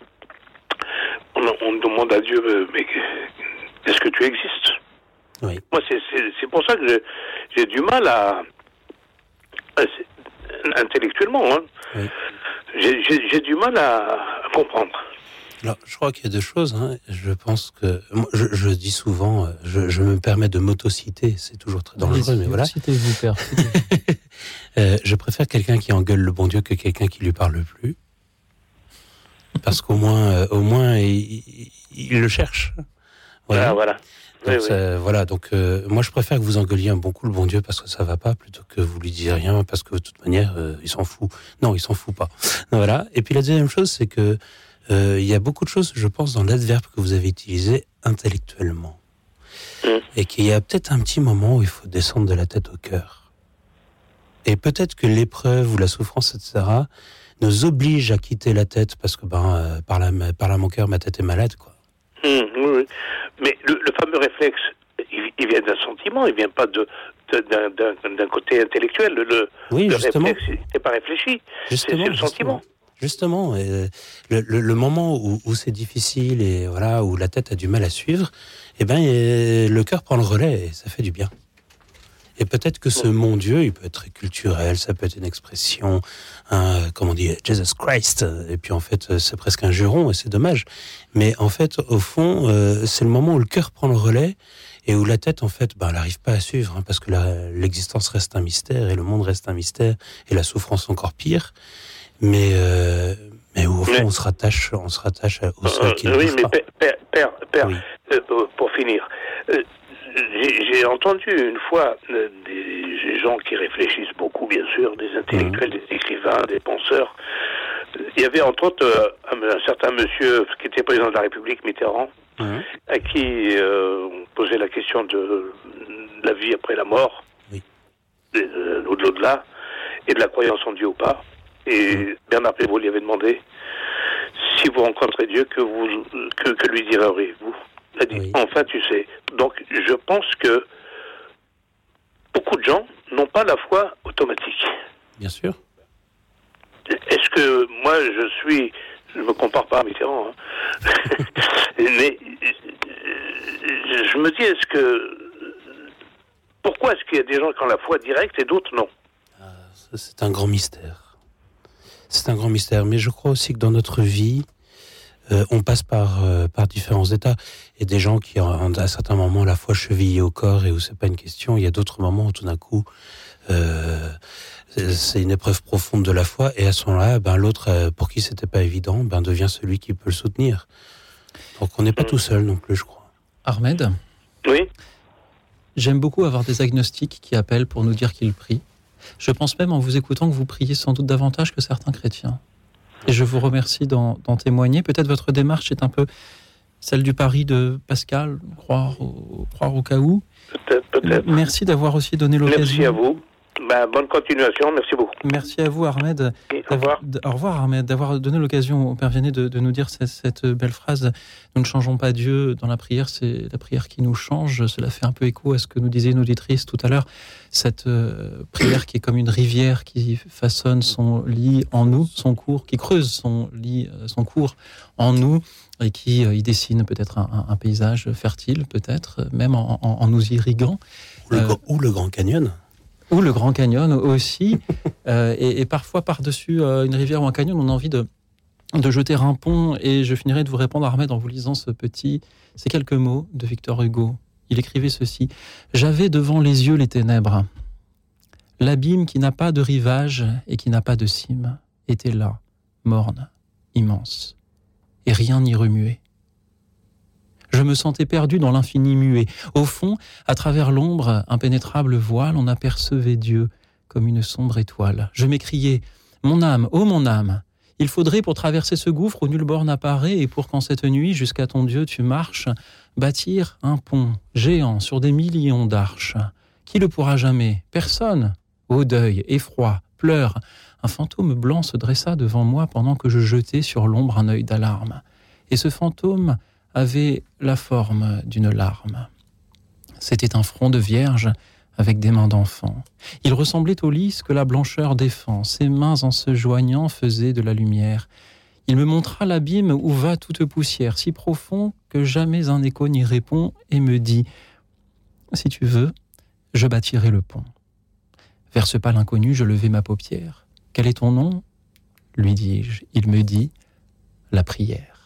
on, on demande à Dieu, euh, mais est-ce que tu existes? Moi, c'est- pour ça que j'ai du mal à, intellectuellement, hein. j'ai du mal à, à comprendre. Alors, je crois qu'il y a deux choses. hein. Je pense que. moi, je, je dis souvent, euh, je, je me permets de m'autociter, c'est toujours très dangereux, Allez-y, mais voilà. citez-vous, père. Euh, je préfère quelqu'un qui engueule le bon Dieu que quelqu'un qui lui parle plus. Parce qu'au moins, euh, au moins, il, il- le cherche. Ah, voilà. Donc, Oui, voilà. Donc, euh, moi, je préfère que vous engueuliez un bon coup le bon Dieu parce que ça va pas, plutôt que vous lui disiez rien parce que de toute manière, euh, il s'en fout. Non, il s'en fout pas. Voilà. Et puis la deuxième chose, c'est que euh, il y a beaucoup de choses, je pense, dans l'adverbe que vous avez utilisé intellectuellement, et qu'il y a peut-être un petit moment où il faut descendre de la tête au cœur. Et peut-être que l'épreuve ou la souffrance, etc., nous oblige à quitter la tête parce que ben, euh, par, là, par là, mon cœur, ma tête est malade. Quoi. Hum, oui, oui. Mais le, le fameux réflexe, il, il vient d'un sentiment, il vient pas de d'un- côté intellectuel. Le, Oui, le justement. réflexe, c'est pas réfléchi. C'est Justement, le sentiment. Justement, euh, le, le- le moment où, où c'est difficile et voilà où la tête a du mal à suivre, eh ben euh, le cœur prend le relais et ça fait du bien. Et peut-être que ce mon Dieu, il peut être très culturel, ça peut être une expression, un, comment on dit, Jesus Christ. Et puis en fait, euh, c'est presque un juron et c'est dommage. Mais en fait, au fond, euh, c'est le moment où le cœur prend le relais et où la tête, en fait, ben, elle n'arrive pas à suivre hein, parce que l'existence reste un mystère et le monde reste un mystère et la souffrance encore pire. Mais, euh, mais au fond, on se rattache, on se rattache au seul qui ne Euh, oui, mais pas. père, père, père, euh, pour finir, euh, j'ai entendu une fois euh, des, gens qui réfléchissent beaucoup, bien sûr, des intellectuels, des écrivains, des penseurs. Il y avait entre autres euh, un, certain monsieur qui était président de la République, Mitterrand, à qui euh, on posait la question de la vie après la mort, de, de l'au-delà, et de la croyance en Dieu ou pas. Et Bernard Prévost lui avait demandé si vous rencontrez Dieu, que, vous, que, que lui direz-vous? Enfin, tu sais. Donc, je pense que beaucoup de gens n'ont pas la foi automatique. Bien sûr. Est-ce que moi, je suis... Je me compare pas à Mitterrand, hein. mais je me dis, est-ce que... Pourquoi est-ce qu'il y a des gens qui ont la foi directe et d'autres non? Ça, C'est un grand mystère. C'est un grand mystère. Mais je crois aussi que dans notre vie, euh, on passe par, euh, par différents états. Et des gens qui, ont à certains moments, la foi chevillée au corps et où c'est pas une question. Il y a d'autres moments où tout d'un coup, euh, c'est- c'est une épreuve profonde de la foi. Et à ce moment-là, ben, l'autre, euh, pour qui c'était pas évident, ben, devient celui qui peut le soutenir. Donc on n'est pas tout seul non plus, je crois. Ahmed Oui. J'aime beaucoup avoir des agnostiques qui appellent pour nous dire qu'ils prient. Je pense même en vous écoutant que vous priez sans doute davantage que certains chrétiens. Et je vous remercie d'en témoigner. Peut-être votre démarche est un peu celle du pari de Pascal, croire au, croire au cas où. Peut-être, peut-être. Merci d'avoir aussi donné l'occasion. Merci à vous. Ben, bonne continuation, merci beaucoup. Merci à vous, Ahmed. Au revoir. Au revoir, Ahmed, d'avoir donné l'occasion au Père Vianney de, de nous dire cette, cette belle phrase. Nous ne changeons pas Dieu dans la prière, c'est la prière qui nous change. Cela fait un peu écho à ce que nous disait une auditrice tout à l'heure. Cette euh, prière qui est comme une rivière qui façonne son lit en nous, son cours, qui creuse son lit, euh, son cours en nous et qui euh, y dessine peut-être un, un- un paysage fertile, peut-être, même en, en- en nous irriguant. Ou le, Euh, ou le Grand Canyon. Ou le Grand Canyon aussi. Euh, et, et parfois, par-dessus euh, une rivière ou un canyon, on a envie de, de jeter un pont et je finirai de vous répondre, Ahmed, en vous lisant ce petit, ces quelques mots de Victor Hugo. Il écrivait ceci J'avais devant les yeux les ténèbres. L'abîme qui n'a pas de rivage et qui n'a pas de cime était là, morne, immense, et rien n'y remuait. Je me sentais perdu dans l'infini muet. Au fond, à travers l'ombre, impénétrable voile, on apercevait Dieu comme une sombre étoile. Je m'écriais Mon âme, ô mon âme, il faudrait pour traverser ce gouffre où nulle borne apparaît et pour qu'en cette nuit, jusqu'à ton Dieu, tu marches, bâtir un pont géant sur des millions d'arches. Qui le pourra jamais? Personne. Ô deuil, effroi, pleurs. Un fantôme blanc se dressa devant moi pendant que je jetais sur l'ombre un œil d'alarme. Et ce fantôme avait la forme d'une larme. C'était un front de vierge avec des mains d'enfant. Il ressemblait au lys que la blancheur défend. Ses mains en se joignant faisaient de la lumière. Il me montra l'abîme où va toute poussière, si profond que jamais un écho n'y répond, et me dit Si tu veux, je bâtirai le pont. Vers ce pas inconnu, je levai ma paupière. Quel est ton nom? lui dis-je. Il me dit La prière.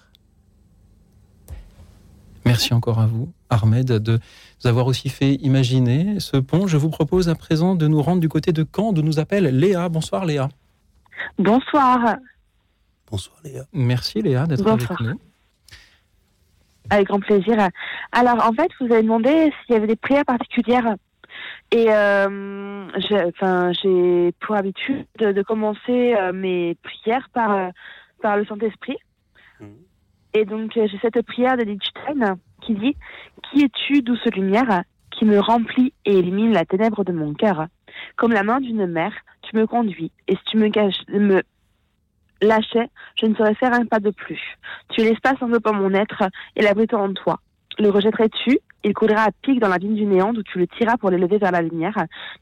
Merci encore à vous, Ahmed, de nous avoir aussi fait imaginer ce pont. Je vous propose à présent de nous rendre du côté de Caen, de nous appelle Léa. Bonsoir Léa. Bonsoir. Bonsoir Léa. Merci Léa d'être avec nous. Avec grand plaisir. Alors, en fait, vous avez demandé s'il y avait des prières particulières. Et euh, j'ai enfin, j'ai pour habitude de, de commencer euh, mes prières par, euh, par le Saint-Esprit. Et donc, euh, j'ai cette prière de Lichtstein qui dit Qui es-tu, douce lumière, qui me remplit et élimine la ténèbre de mon cœur? Comme la main d'une mère, tu me conduis. Et si tu me, caches, me lâchais, je ne saurais faire un pas de plus. Tu es l'espace enveloppant mon être et l'abritant en toi. Le rejetterais-tu Il coulera à pic dans l'abîme du néant d'où tu le tiras pour l'élever vers la lumière.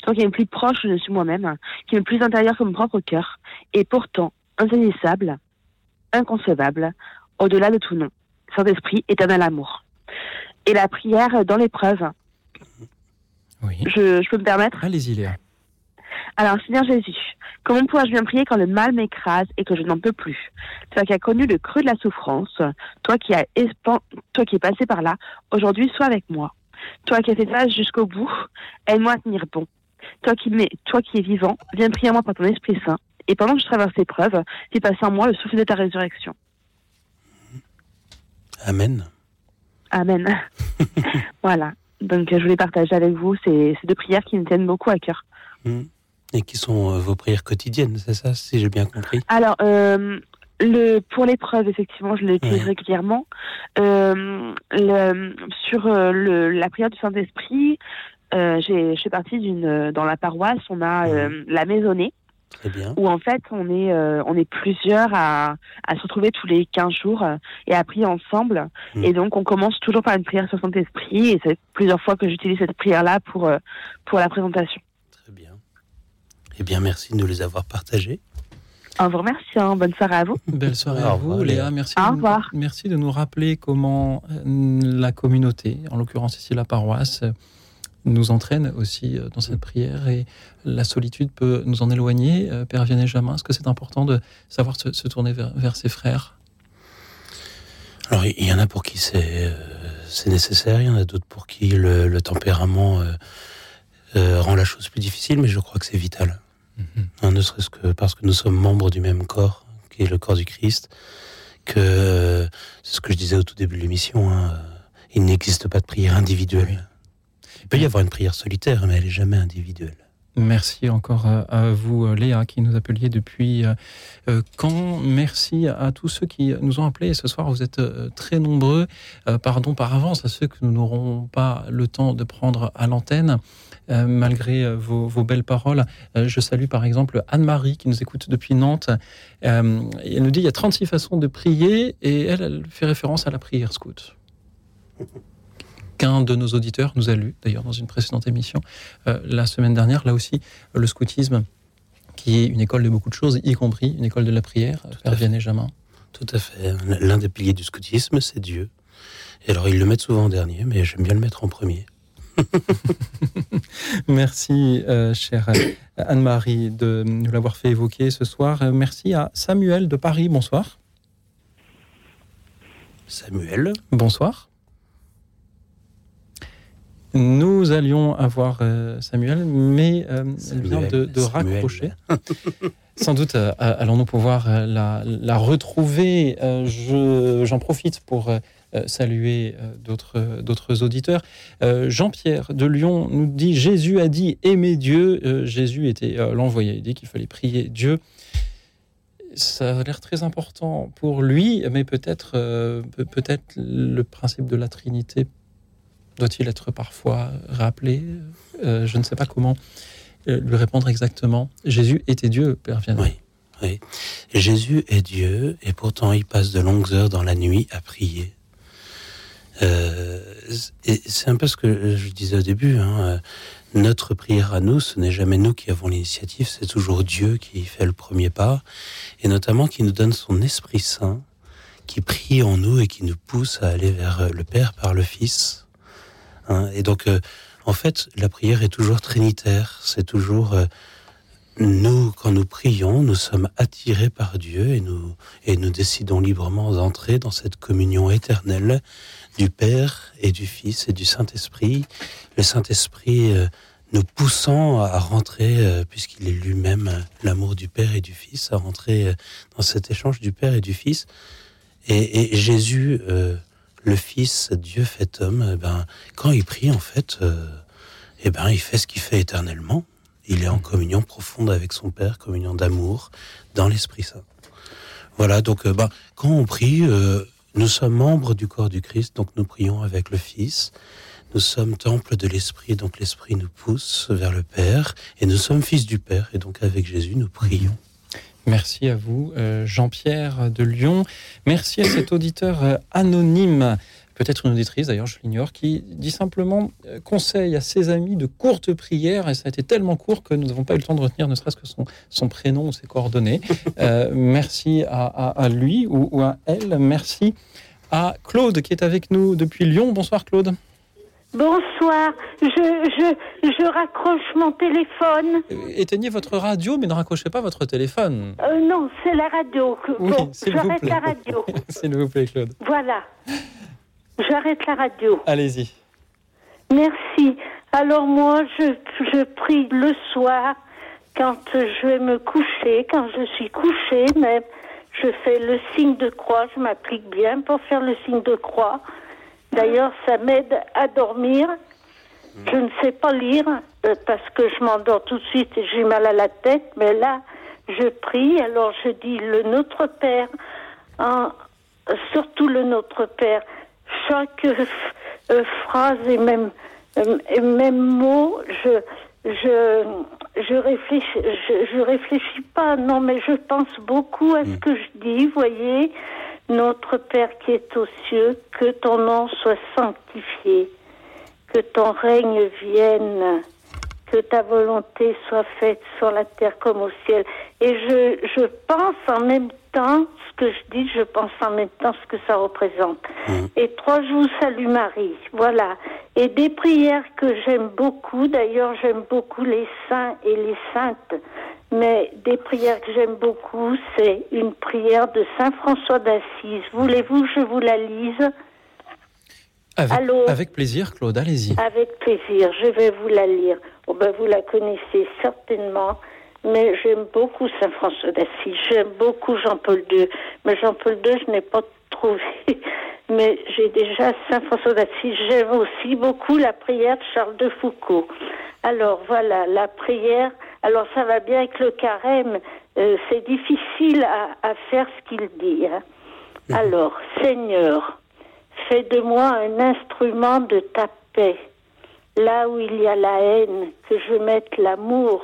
Toi qui es plus proche suis moi-même, qui est plus intérieur que mon propre cœur, et pourtant insaisissable, inconcevable, au-delà de tout nom. Saint-Esprit, éternel amour. Et la prière dans l'épreuve. Je, je peux me permettre Allez-y Léa. alors, Seigneur Jésus, comment pourrais-je bien prier quand le mal m'écrase et que je n'en peux plus? Toi qui as connu le creux de la souffrance, toi qui as espan- toi qui es passé par là, aujourd'hui sois avec moi. Toi qui as fait ça jusqu'au bout, aide-moi à tenir bon. Toi qui, m'es- toi qui es vivant, viens prier en moi par ton Esprit Saint. Et pendant que je traverse l'épreuve, fais passer en moi le souffle de ta résurrection. Amen. Amen. voilà. Donc, je voulais partager avec vous ces, ces deux prières qui me tiennent beaucoup à cœur. Hmm. Et qui sont euh, vos prières quotidiennes, c'est ça, si j'ai bien compris? Alors, euh, le, pour l'épreuve, effectivement, je l'utilise Ouais. régulièrement. Euh, le, sur euh, le, la prière du Saint-Esprit, euh, je fais partie d'une. Dans la paroisse, on a euh, la maisonnée. Très bien. Où en fait, on est, euh, on est plusieurs à, à se retrouver tous les 15 jours euh, et à prier ensemble. Et donc, on commence toujours par une prière sur le Saint-Esprit. Et c'est plusieurs fois que j'utilise cette prière-là pour, euh, pour la présentation. Eh bien, merci de nous les avoir partagés. Un vous remercie. hein. Bonne soirée à vous. Belle soirée Au à revoir, vous, Léa. Merci, Au de nous- revoir. merci de nous rappeler comment la communauté, en l'occurrence ici la paroisse, euh, nous entraîne aussi euh, dans cette prière et la solitude peut nous en éloigner. Euh, Père Vianney Jamin, est-ce que c'est important de savoir se, se tourner vers, vers ses frères? Alors, il y en a pour qui c'est euh, c'est nécessaire, il y en a d'autres pour qui le, le tempérament euh, euh, rend la chose plus difficile, mais je crois que c'est vital. Hein, ne serait-ce que parce que nous sommes membres du même corps, qui est le corps du Christ, que c'est ce que je disais au tout début de l'émission, hein, il n'existe pas de prière individuelle. Peut y avoir une prière solitaire, mais elle n'est jamais individuelle. Merci encore à, à vous, euh, Léa, qui nous appeliez depuis euh, euh, Caen. Merci à tous ceux qui nous ont appelés ce soir. Vous êtes euh, très nombreux. Euh, pardon par avance à ceux que nous n'aurons pas le temps de prendre à l'antenne. euh, malgré euh, vos, belles paroles, Euh, je salue par exemple Anne-Marie qui nous écoute depuis Nantes. Euh, elle nous dit il y a 36 façons de prier et elle, elle fait référence à la prière scout qu'un de nos auditeurs nous a lu, d'ailleurs dans une précédente émission, euh, la semaine dernière, là aussi, le scoutisme, qui est une école de beaucoup de choses, y compris une école de la prière, Père Vianney Jamin. Tout à fait. L'un des piliers du scoutisme, c'est Dieu. Et alors, ils le mettent souvent en dernier, mais j'aime bien le mettre en premier. Merci, euh, chère Anne-Marie, de nous l'avoir fait évoquer ce soir. Euh, Merci à Samuel de Paris. Bonsoir. Samuel. Bonsoir. Nous allions avoir euh, Samuel, mais euh, elle vient de, raccrocher. Sans doute euh, allons-nous pouvoir la, la retrouver. Euh, je- J'en profite pour saluer d'autres auditeurs. Jean-Pierre de Lyon nous dit Jésus a dit aimer Dieu. Jésus était l'envoyé. Il dit qu'il fallait prier Dieu. Ça a l'air très important pour lui, mais peut-être euh, peut- peut-être le principe de la Trinité doit-il être parfois rappelé Euh, Je ne sais pas comment euh, lui répondre exactement. Jésus était Dieu, Père Vianney. Oui, oui. Jésus est Dieu et pourtant il passe de longues heures dans la nuit à prier. Euh, c'est un peu ce que je disais au début. hein, Notre prière à nous, ce n'est jamais nous qui avons l'initiative, c'est toujours Dieu qui fait le premier pas, et notamment qui nous donne son Esprit Saint, qui prie en nous et qui nous pousse à aller vers le Père par le Fils. Hein, et donc, euh, en fait, la prière est toujours trinitaire, c'est toujours euh, nous, quand nous prions, nous sommes attirés par Dieu et nous, et nous décidons librement d'entrer dans cette communion éternelle du Père et du Fils et du Saint-Esprit. Le Saint-Esprit euh, nous poussant à rentrer, puisqu'il est lui-même l'amour du Père et du Fils, à rentrer dans cet échange du Père et du Fils. Et, Jésus, le Fils, Dieu fait homme, eh ben, quand il prie, en fait, euh, eh ben, il fait ce qu'il fait éternellement. Il est en communion profonde avec son Père, communion d'amour dans l'Esprit Saint. Voilà, donc euh, bah, quand on prie, euh, nous sommes membres du corps du Christ, donc nous prions avec le Fils. Nous sommes temple de l'Esprit, donc l'Esprit nous pousse vers le Père. Et nous sommes fils du Père, et donc avec Jésus, nous prions. Merci à vous, euh, Jean-Pierre de Lyon. Merci à cet auditeur euh, anonyme, peut-être une auditrice d'ailleurs, je l'ignore, qui dit simplement euh, conseille à ses amis de courtes prières, et ça a été tellement court que nous n'avons pas eu le temps de retenir ne serait-ce que son, son prénom ou ses coordonnées. Euh, merci à, à- à lui ou, ou à elle. Merci à Claude qui est avec nous depuis Lyon. Bonsoir Claude. Bonsoir, je, je, je raccroche mon téléphone. Euh, Éteignez votre radio, mais ne raccrochez pas votre téléphone. Euh, non, c'est la radio. Oui, bon, j'arrête la radio. S'il vous plaît Claude. Voilà. J'arrête la radio. Allez-y. Merci. Alors moi, je, je prie le soir quand je vais me coucher, quand je suis couchée même. Je fais le signe de croix, je m'applique bien pour faire le signe de croix. D'ailleurs, ça m'aide à dormir. Je ne sais pas lire euh, parce que je m'endors tout de suite et j'ai mal à la tête, mais là, je prie, alors je dis le Notre Père, en- surtout le Notre Père. Chaque euh, euh, phrase et même, euh, et même mot, je, je, je réfléchis, je, je réfléchis pas, non, mais je pense beaucoup à ce que je dis, voyez. Notre Père qui est aux cieux, que ton nom soit sanctifié, que ton règne vienne, que ta volonté soit faite sur la terre comme au ciel. Et je, je pense en même temps, ce que je dis, je pense en même temps ce que ça représente. Et trois, je vous salue Marie. Voilà. Et des prières que j'aime beaucoup, d'ailleurs j'aime beaucoup les saints et les saintes, mais des prières que j'aime beaucoup, c'est une prière de Saint François d'Assise. Voulez-vous que je vous la lise Avec, Allô avec plaisir Claude, allez-y. Avec plaisir, je vais vous la lire. Oh ben, vous la connaissez certainement, mais j'aime beaucoup Saint François d'Assise. J'aime beaucoup Jean-Paul II. Mais Jean-Paul II, je n'ai pas trouvé. Mais j'ai déjà Saint François d'Assise. J'aime aussi beaucoup la prière de Charles de Foucault. Alors voilà, la prière. Alors ça va bien avec le carême. Euh, C'est difficile à, à faire ce qu'il dit. hein. Alors, Seigneur, fais de moi un instrument de ta paix. Là où il y a la haine, que je mette l'amour.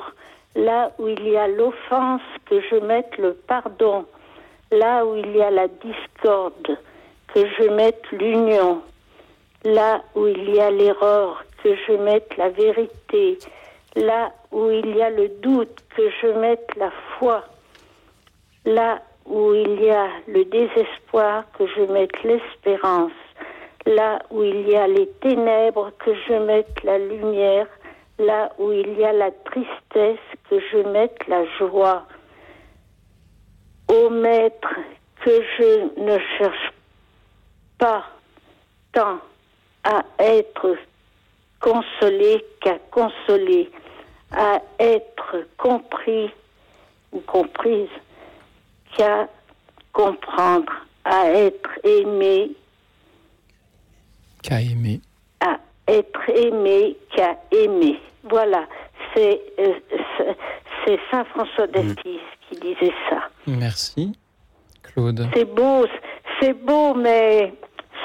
Là où il y a l'offense, que je mette le pardon. Là où il y a la discorde, que je mette l'union. Là où il y a l'erreur, que je mette la vérité. Là où il y a le doute, que je mette la foi. Là où il y a le désespoir, que je mette l'espérance. Là où il y a les ténèbres, que je mette la lumière. Là où il y a la tristesse, que je mette la joie. Ô Maître, que je ne cherche pas tant à être consolé qu'à consoler, à être compris ou comprise qu'à comprendre, à être aimé, Qu'à aimer. à être aimé qu'à aimer. Voilà, c'est euh, c'est- Saint François d'Assise qui disait ça. Merci, Claude. C'est beau, c'est beau, mais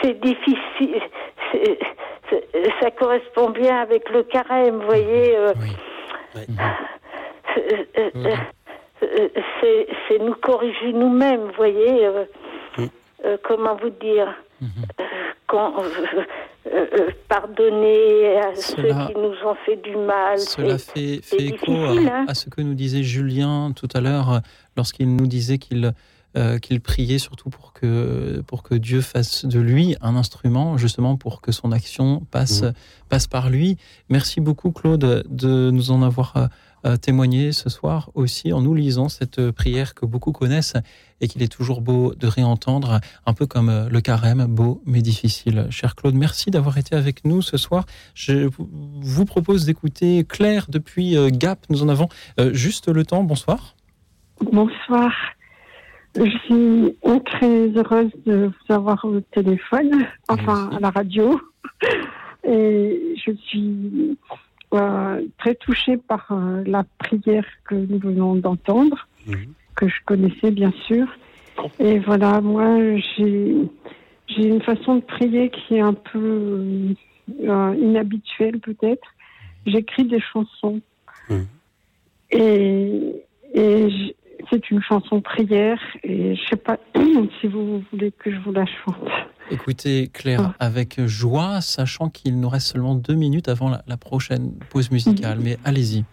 c'est difficile. Ça correspond bien avec le carême, vous voyez. euh, euh, c'est nous corriger nous-mêmes, vous voyez. euh, euh, comment vous dire qu'on- euh, Pardonner à Cela- ceux qui nous ont fait du mal. Cela fait, écho à, hein. à ce que nous disait Julien tout à l'heure lorsqu'il nous disait qu'il euh, qu'il priait surtout pour que, pour que Dieu fasse de lui un instrument, justement pour que son action passe, passe par lui. Merci beaucoup Claude de nous en avoir euh, euh, témoigné ce soir aussi en nous lisant cette prière que beaucoup connaissent et qu'il est toujours beau de réentendre, un peu comme le carême, beau mais difficile. Cher Claude, merci d'avoir été avec nous ce soir. Je vous- propose d'écouter Claire depuis Gap. Nous en avons juste le temps. Bonsoir. Bonsoir. Je suis très heureuse de vous avoir au téléphone, enfin à la radio. Et je suis euh, très touchée par euh, la prière que nous venons d'entendre, que je connaissais bien sûr. Et voilà, moi, j'ai j'ai une façon de prier qui est un peu euh, inhabituelle peut-être. J'écris des chansons. Et, et c'est une chanson prière et je sais pas si vous voulez que je vous la chante. Écoutez Claire avec joie, sachant qu'il nous reste seulement deux minutes avant la, la prochaine pause musicale. Mais allez-y.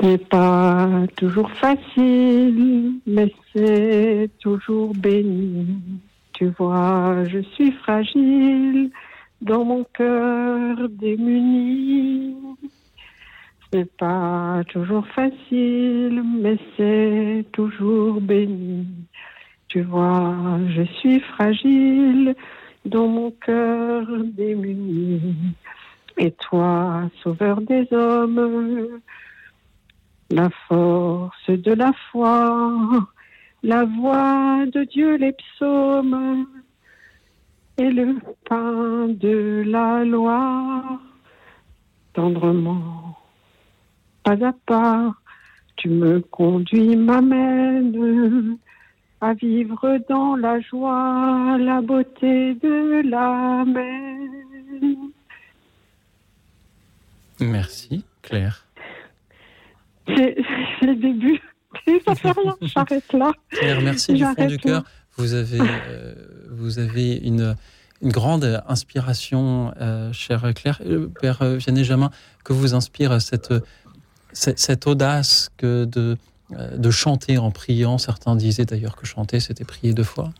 Ce n'est pas toujours facile, mais c'est toujours béni. Tu vois, je suis fragile dans mon cœur démuni. Ce n'est pas toujours facile, mais c'est toujours béni. Tu vois, je suis fragile dans mon cœur démuni. Et toi, sauveur des hommes, la force de la foi, la voix de Dieu, les psaumes et le pain de la loi. Tendrement, pas à pas, tu me conduis, m'amènes à vivre dans la joie, la beauté de l'Amen. Merci Claire. C'est le début. Ça fait rien, j'arrête là. Claire, merci du fond du cœur. Vous avez, euh, vous avez une, une grande inspiration, euh, chère Claire. Père euh, Vianney Jamin, que vous inspire cette, cette, audace que de, euh, de chanter en priant Certains disaient d'ailleurs que chanter, c'était prier deux fois.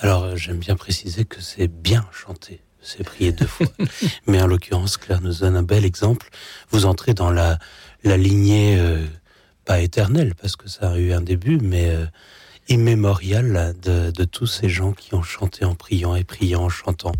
Alors, euh, j'aime bien préciser que c'est bien chanter, c'est prier deux fois. Mais en l'occurrence, Claire nous donne un bel exemple. Vous entrez dans la, la lignée, euh, pas éternelle, parce que ça a eu un début, mais euh, immémoriale là, de, de tous ces gens qui ont chanté en priant et priant en chantant.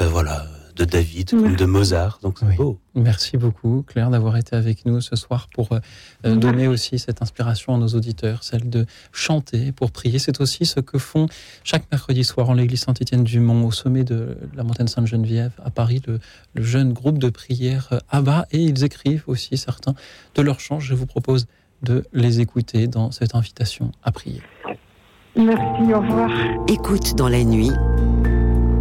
Euh, voilà, de David, comme de Mozart. Donc c'est beau. Merci beaucoup, Claire, d'avoir été avec nous ce soir pour euh, euh, donner aussi cette inspiration à nos auditeurs, celle de chanter pour prier. C'est aussi ce que font chaque mercredi soir en l'église Saint-Étienne-du-Mont, au sommet de la montagne Sainte-Geneviève, à Paris, le, le jeune groupe de prière euh, Abba. Et ils écrivent aussi certains de leurs chants. Je vous propose de les écouter dans cette invitation à prier. Merci, au revoir. Écoute dans la nuit,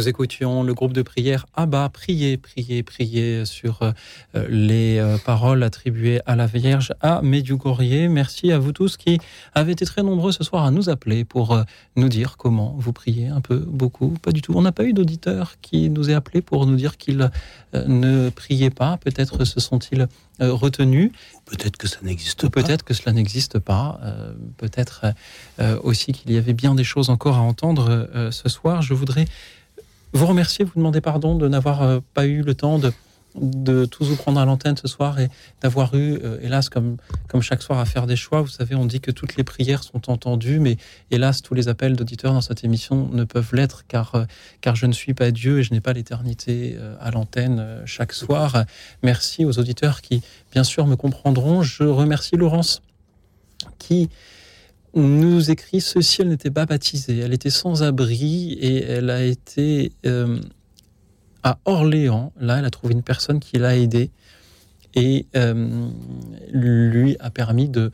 Nous écoutions le groupe de prière Abba, priez, priez, priez sur euh, les euh, paroles attribuées à la Vierge à Medjugorje. Merci à vous tous qui avez été très nombreux ce soir à nous appeler pour euh, nous dire comment vous priez, un peu, beaucoup, pas du tout. On n'a pas eu d'auditeur qui nous ait appelé pour nous dire qu'il ne priait pas. Peut-être se sont-ils retenus. Peut-être que ça n'existe Ou Peut-être que cela n'existe pas. Euh, Peut-être euh, aussi qu'il y avait bien des choses encore à entendre euh, ce soir. Je voudrais vous remercier, vous demander pardon de n'avoir euh, pas eu le temps de, de tous vous prendre à l'antenne ce soir et d'avoir eu, euh, hélas, comme, comme chaque soir, à faire des choix. Vous savez, on dit que toutes les prières sont entendues, mais hélas, tous les appels d'auditeurs dans cette émission ne peuvent l'être car, euh, car je ne suis pas Dieu et je n'ai pas l'éternité à l'antenne chaque soir. Merci aux auditeurs qui, bien sûr, me comprendront. Je remercie Laurence qui nous écrit ceci, elle n'était pas baptisée, elle était sans abri et elle a été euh, à Orléans. Là, elle a trouvé une personne qui l'a aidée et euh, lui a permis de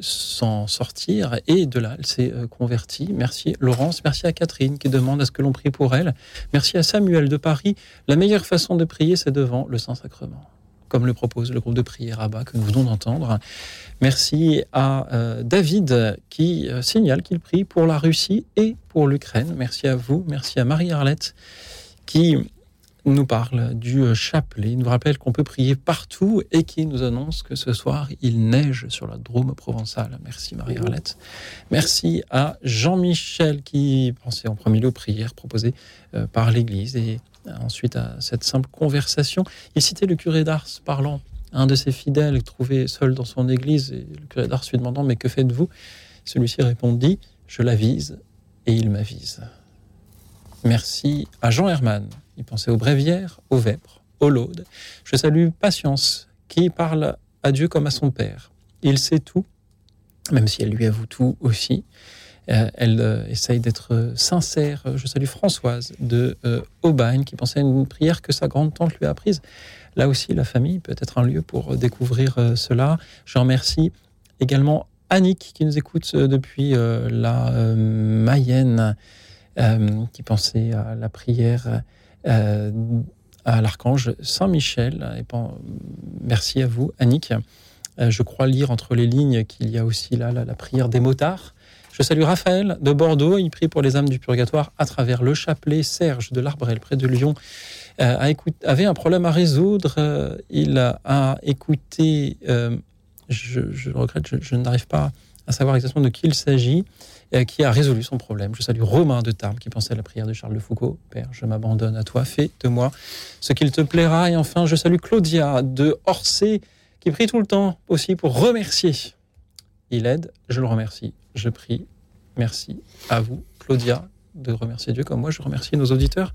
s'en sortir et de là, elle s'est euh, convertie. Merci Laurence, merci à Catherine qui demande à ce que l'on prie pour elle. Merci à Samuel de Paris. La meilleure façon de prier, c'est devant le Saint-Sacrement comme le propose le groupe de prière Abba que nous venons d'entendre. Merci à euh, David qui euh, signale qu'il prie pour la Russie et pour l'Ukraine. Merci à vous, merci à Marie-Arlette qui nous parle du euh, chapelet, Il nous rappelle qu'on peut prier partout et qui nous annonce que ce soir il neige sur la Drôme provençale. Merci Marie-Arlette. Merci à Jean-Michel qui pensait en premier lieu aux prières proposées par l'Église et ensuite à cette simple conversation. Il citait le curé d'Ars parlant un de ses fidèles trouvé seul dans son église et le curé d'Ars lui demandant Mais que faites-vous? Celui-ci répondit Je l'avise et il m'avise. Merci à Jean Herman. Il pensait aux bréviaires, aux vêpres, aux laudes. Je salue Patience qui parle à Dieu comme à son Père. Il sait tout, même si elle lui avoue tout aussi. Euh, elle euh, essaye d'être sincère. Je salue Françoise de euh, Aubagne qui pensait à une prière que sa grande-tante lui a apprise. Là aussi, la famille peut être un lieu pour découvrir euh, cela. Je remercie également Annick qui nous écoute euh, depuis euh, la euh, Mayenne, euh, qui pensait à la prière euh, à l'archange Saint-Michel. Merci à vous, Annick. Euh, je crois lire entre les lignes qu'il y a aussi là, la prière des motards. Je salue Raphaël de Bordeaux. Il prie pour les âmes du purgatoire à travers le chapelet. Serge de l'Arbrel, près de Lyon, euh, avait un problème à résoudre. Euh, il a écouté euh, je, regrette, je, n'arrive pas à savoir exactement de qui il s'agit qui a résolu son problème. Je salue Romain de Tarbes qui pensait à la prière de Charles de Foucault. Père, je m'abandonne à toi, fais de moi ce qu'il te plaira. Et enfin, je salue Claudia de Orsay qui prie tout le temps aussi pour remercier. Il aide, je le remercie. Je prie, merci à vous, Claudia, de remercier Dieu comme moi. Je remercie nos auditeurs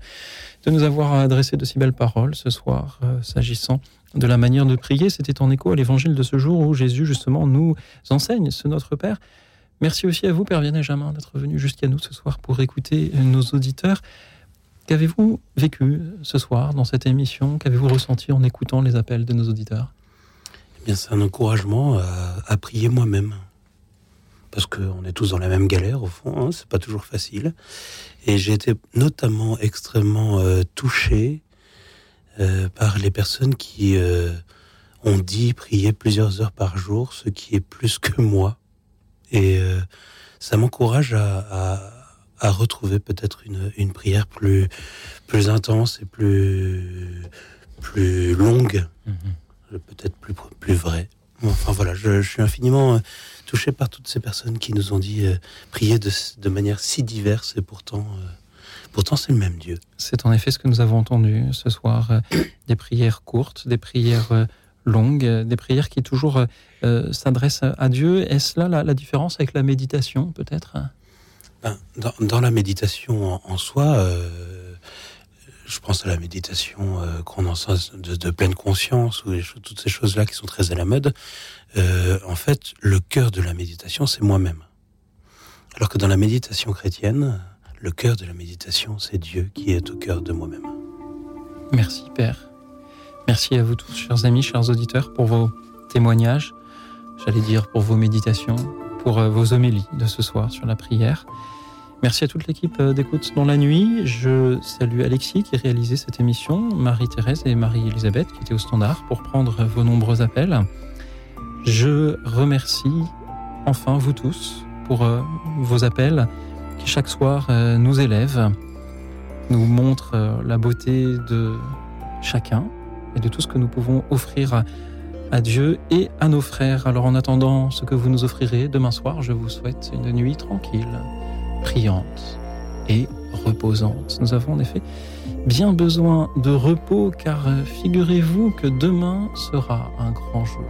de nous avoir adressé de si belles paroles ce soir, euh, s'agissant de la manière de prier. C'était en écho à l'évangile de ce jour où Jésus, justement, nous enseigne ce Notre Père. Merci aussi à vous, Père Vianney Jamin, d'être venu jusqu'à nous ce soir pour écouter nos auditeurs. Qu'avez-vous vécu ce soir dans cette émission? Qu'avez-vous ressenti en écoutant les appels de nos auditeurs? Eh bien, c'est un encouragement à, à prier moi-même. Parce qu'on est tous dans la même galère, au fond, hein, c'est pas toujours facile. Et j'ai été notamment extrêmement euh, touché euh, par les personnes qui euh, ont dit prier plusieurs heures par jour, ce qui est plus que moi. Et euh, ça m'encourage à, à, à retrouver peut-être une, une prière plus, plus intense et plus, plus longue, peut-être plus, plus vraie. Enfin voilà, je, je suis infiniment euh, touché par toutes ces personnes qui nous ont dit euh, prier de, de manière si diverse et pourtant, euh, pourtant c'est le même Dieu. C'est en effet ce que nous avons entendu ce soir. euh, des prières courtes, des prières longues, des prières qui toujours s'adressent à Dieu. Est-ce là la, la différence avec la méditation, peut-être? Ben, dans, dans la méditation en, en soi, je pense à la méditation euh, qu'on enseigne de, pleine conscience ou toutes ces choses-là qui sont très à la mode. Euh, en fait, le cœur de la méditation, c'est moi-même. Alors que dans la méditation chrétienne, le cœur de la méditation, c'est Dieu qui est au cœur de moi-même. Merci, Père. Merci à vous tous, chers amis, chers auditeurs, pour vos témoignages, j'allais dire pour vos méditations, pour euh, vos homélies de ce soir sur la prière. Merci à toute l'équipe euh, d'écoute dans la nuit. Je salue Alexis qui réalisait cette émission, Marie-Thérèse et Marie-Elisabeth qui étaient au standard pour prendre vos nombreux appels. Je remercie enfin vous tous pour euh, vos appels qui chaque soir euh, nous élèvent, nous montrent la beauté de chacun et de tout ce que nous pouvons offrir à Dieu et à nos frères. Alors en attendant ce que vous nous offrirez demain soir, je vous souhaite une nuit tranquille, priante et reposante. Nous avons en effet bien besoin de repos car euh, figurez-vous que demain sera un grand jour.